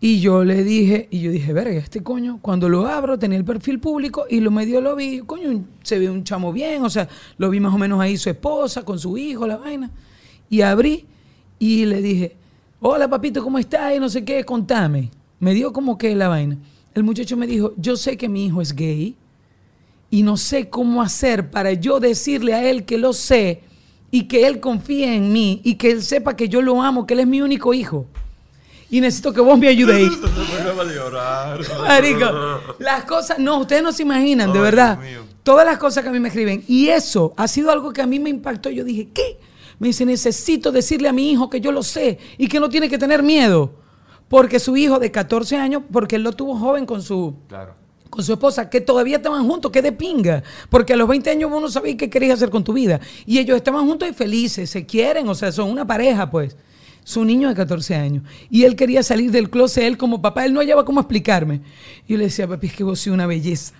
Y yo le dije, y yo dije, verga, este coño, cuando lo abro tenía el perfil público y lo medio lo vi, coño, se ve un chamo bien, o sea, lo vi más o menos ahí su esposa, con su hijo, la vaina. Y abrí y le dije, hola papito, ¿cómo estás? Y no sé qué, contame. Me dio como que la vaina. El muchacho me dijo, yo sé que mi hijo es gay y no sé cómo hacer para yo decirle a él que lo sé y que él confíe en mí y que él sepa que yo lo amo, que él es mi único hijo y necesito que vos me ayudéis. Marico, las cosas, no, ustedes no se imaginan, de verdad. Todas las cosas que a mí me escriben. Y eso ha sido algo que a mí me impactó. Yo dije, ¿qué? Me dice, necesito decirle a mi hijo que yo lo sé y que no tiene que tener miedo. Porque su hijo de 14 años, porque él lo tuvo joven con su, con su esposa, que todavía estaban juntos, que de pinga. Porque a los 20 años vos no sabías qué querías hacer con tu vida. Y ellos estaban juntos y felices, se quieren, o sea, son una pareja, pues su niño de 14 años. Y él quería salir del closet, él como papá, él no hallaba cómo explicarme. Y yo le decía, papi, es que vos sois una belleza.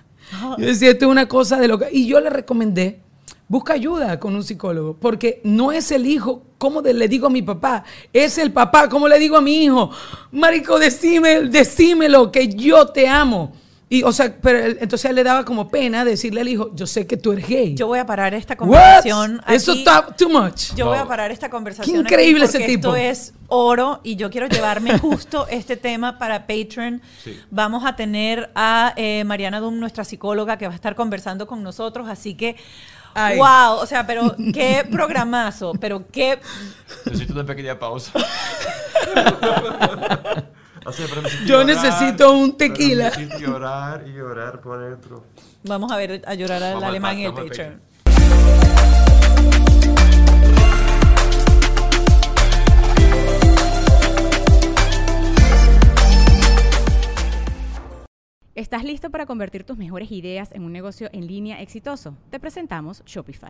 Yo decía, esto es una cosa de lo que... Y yo le recomendé, busca ayuda con un psicólogo, porque no es el hijo, como le digo a mi papá, es el papá, como le digo a mi hijo. Marico, decime, decímelo, que yo te amo. Y, o sea, pero entonces él le daba como pena decirle al hijo, yo sé que tú eres gay. Yo voy a parar esta conversación. Aquí. Eso está too much. Yo voy a parar esta conversación. Qué increíble ese tipo. Esto es oro y yo quiero llevarme justo este tema para Patreon. Vamos a tener a eh, Mariana Dum, nuestra psicóloga, que va a estar conversando con nosotros. Así que, wow, o sea, pero qué programazo, pero qué... Necesito una pequeña pausa. Yo necesito un tequila. Necesito llorar y llorar por dentro. Vamos a ver, a llorar al alemán en el Patreon. ¿Estás listo para convertir tus mejores ideas en un negocio en línea exitoso? Te presentamos Shopify.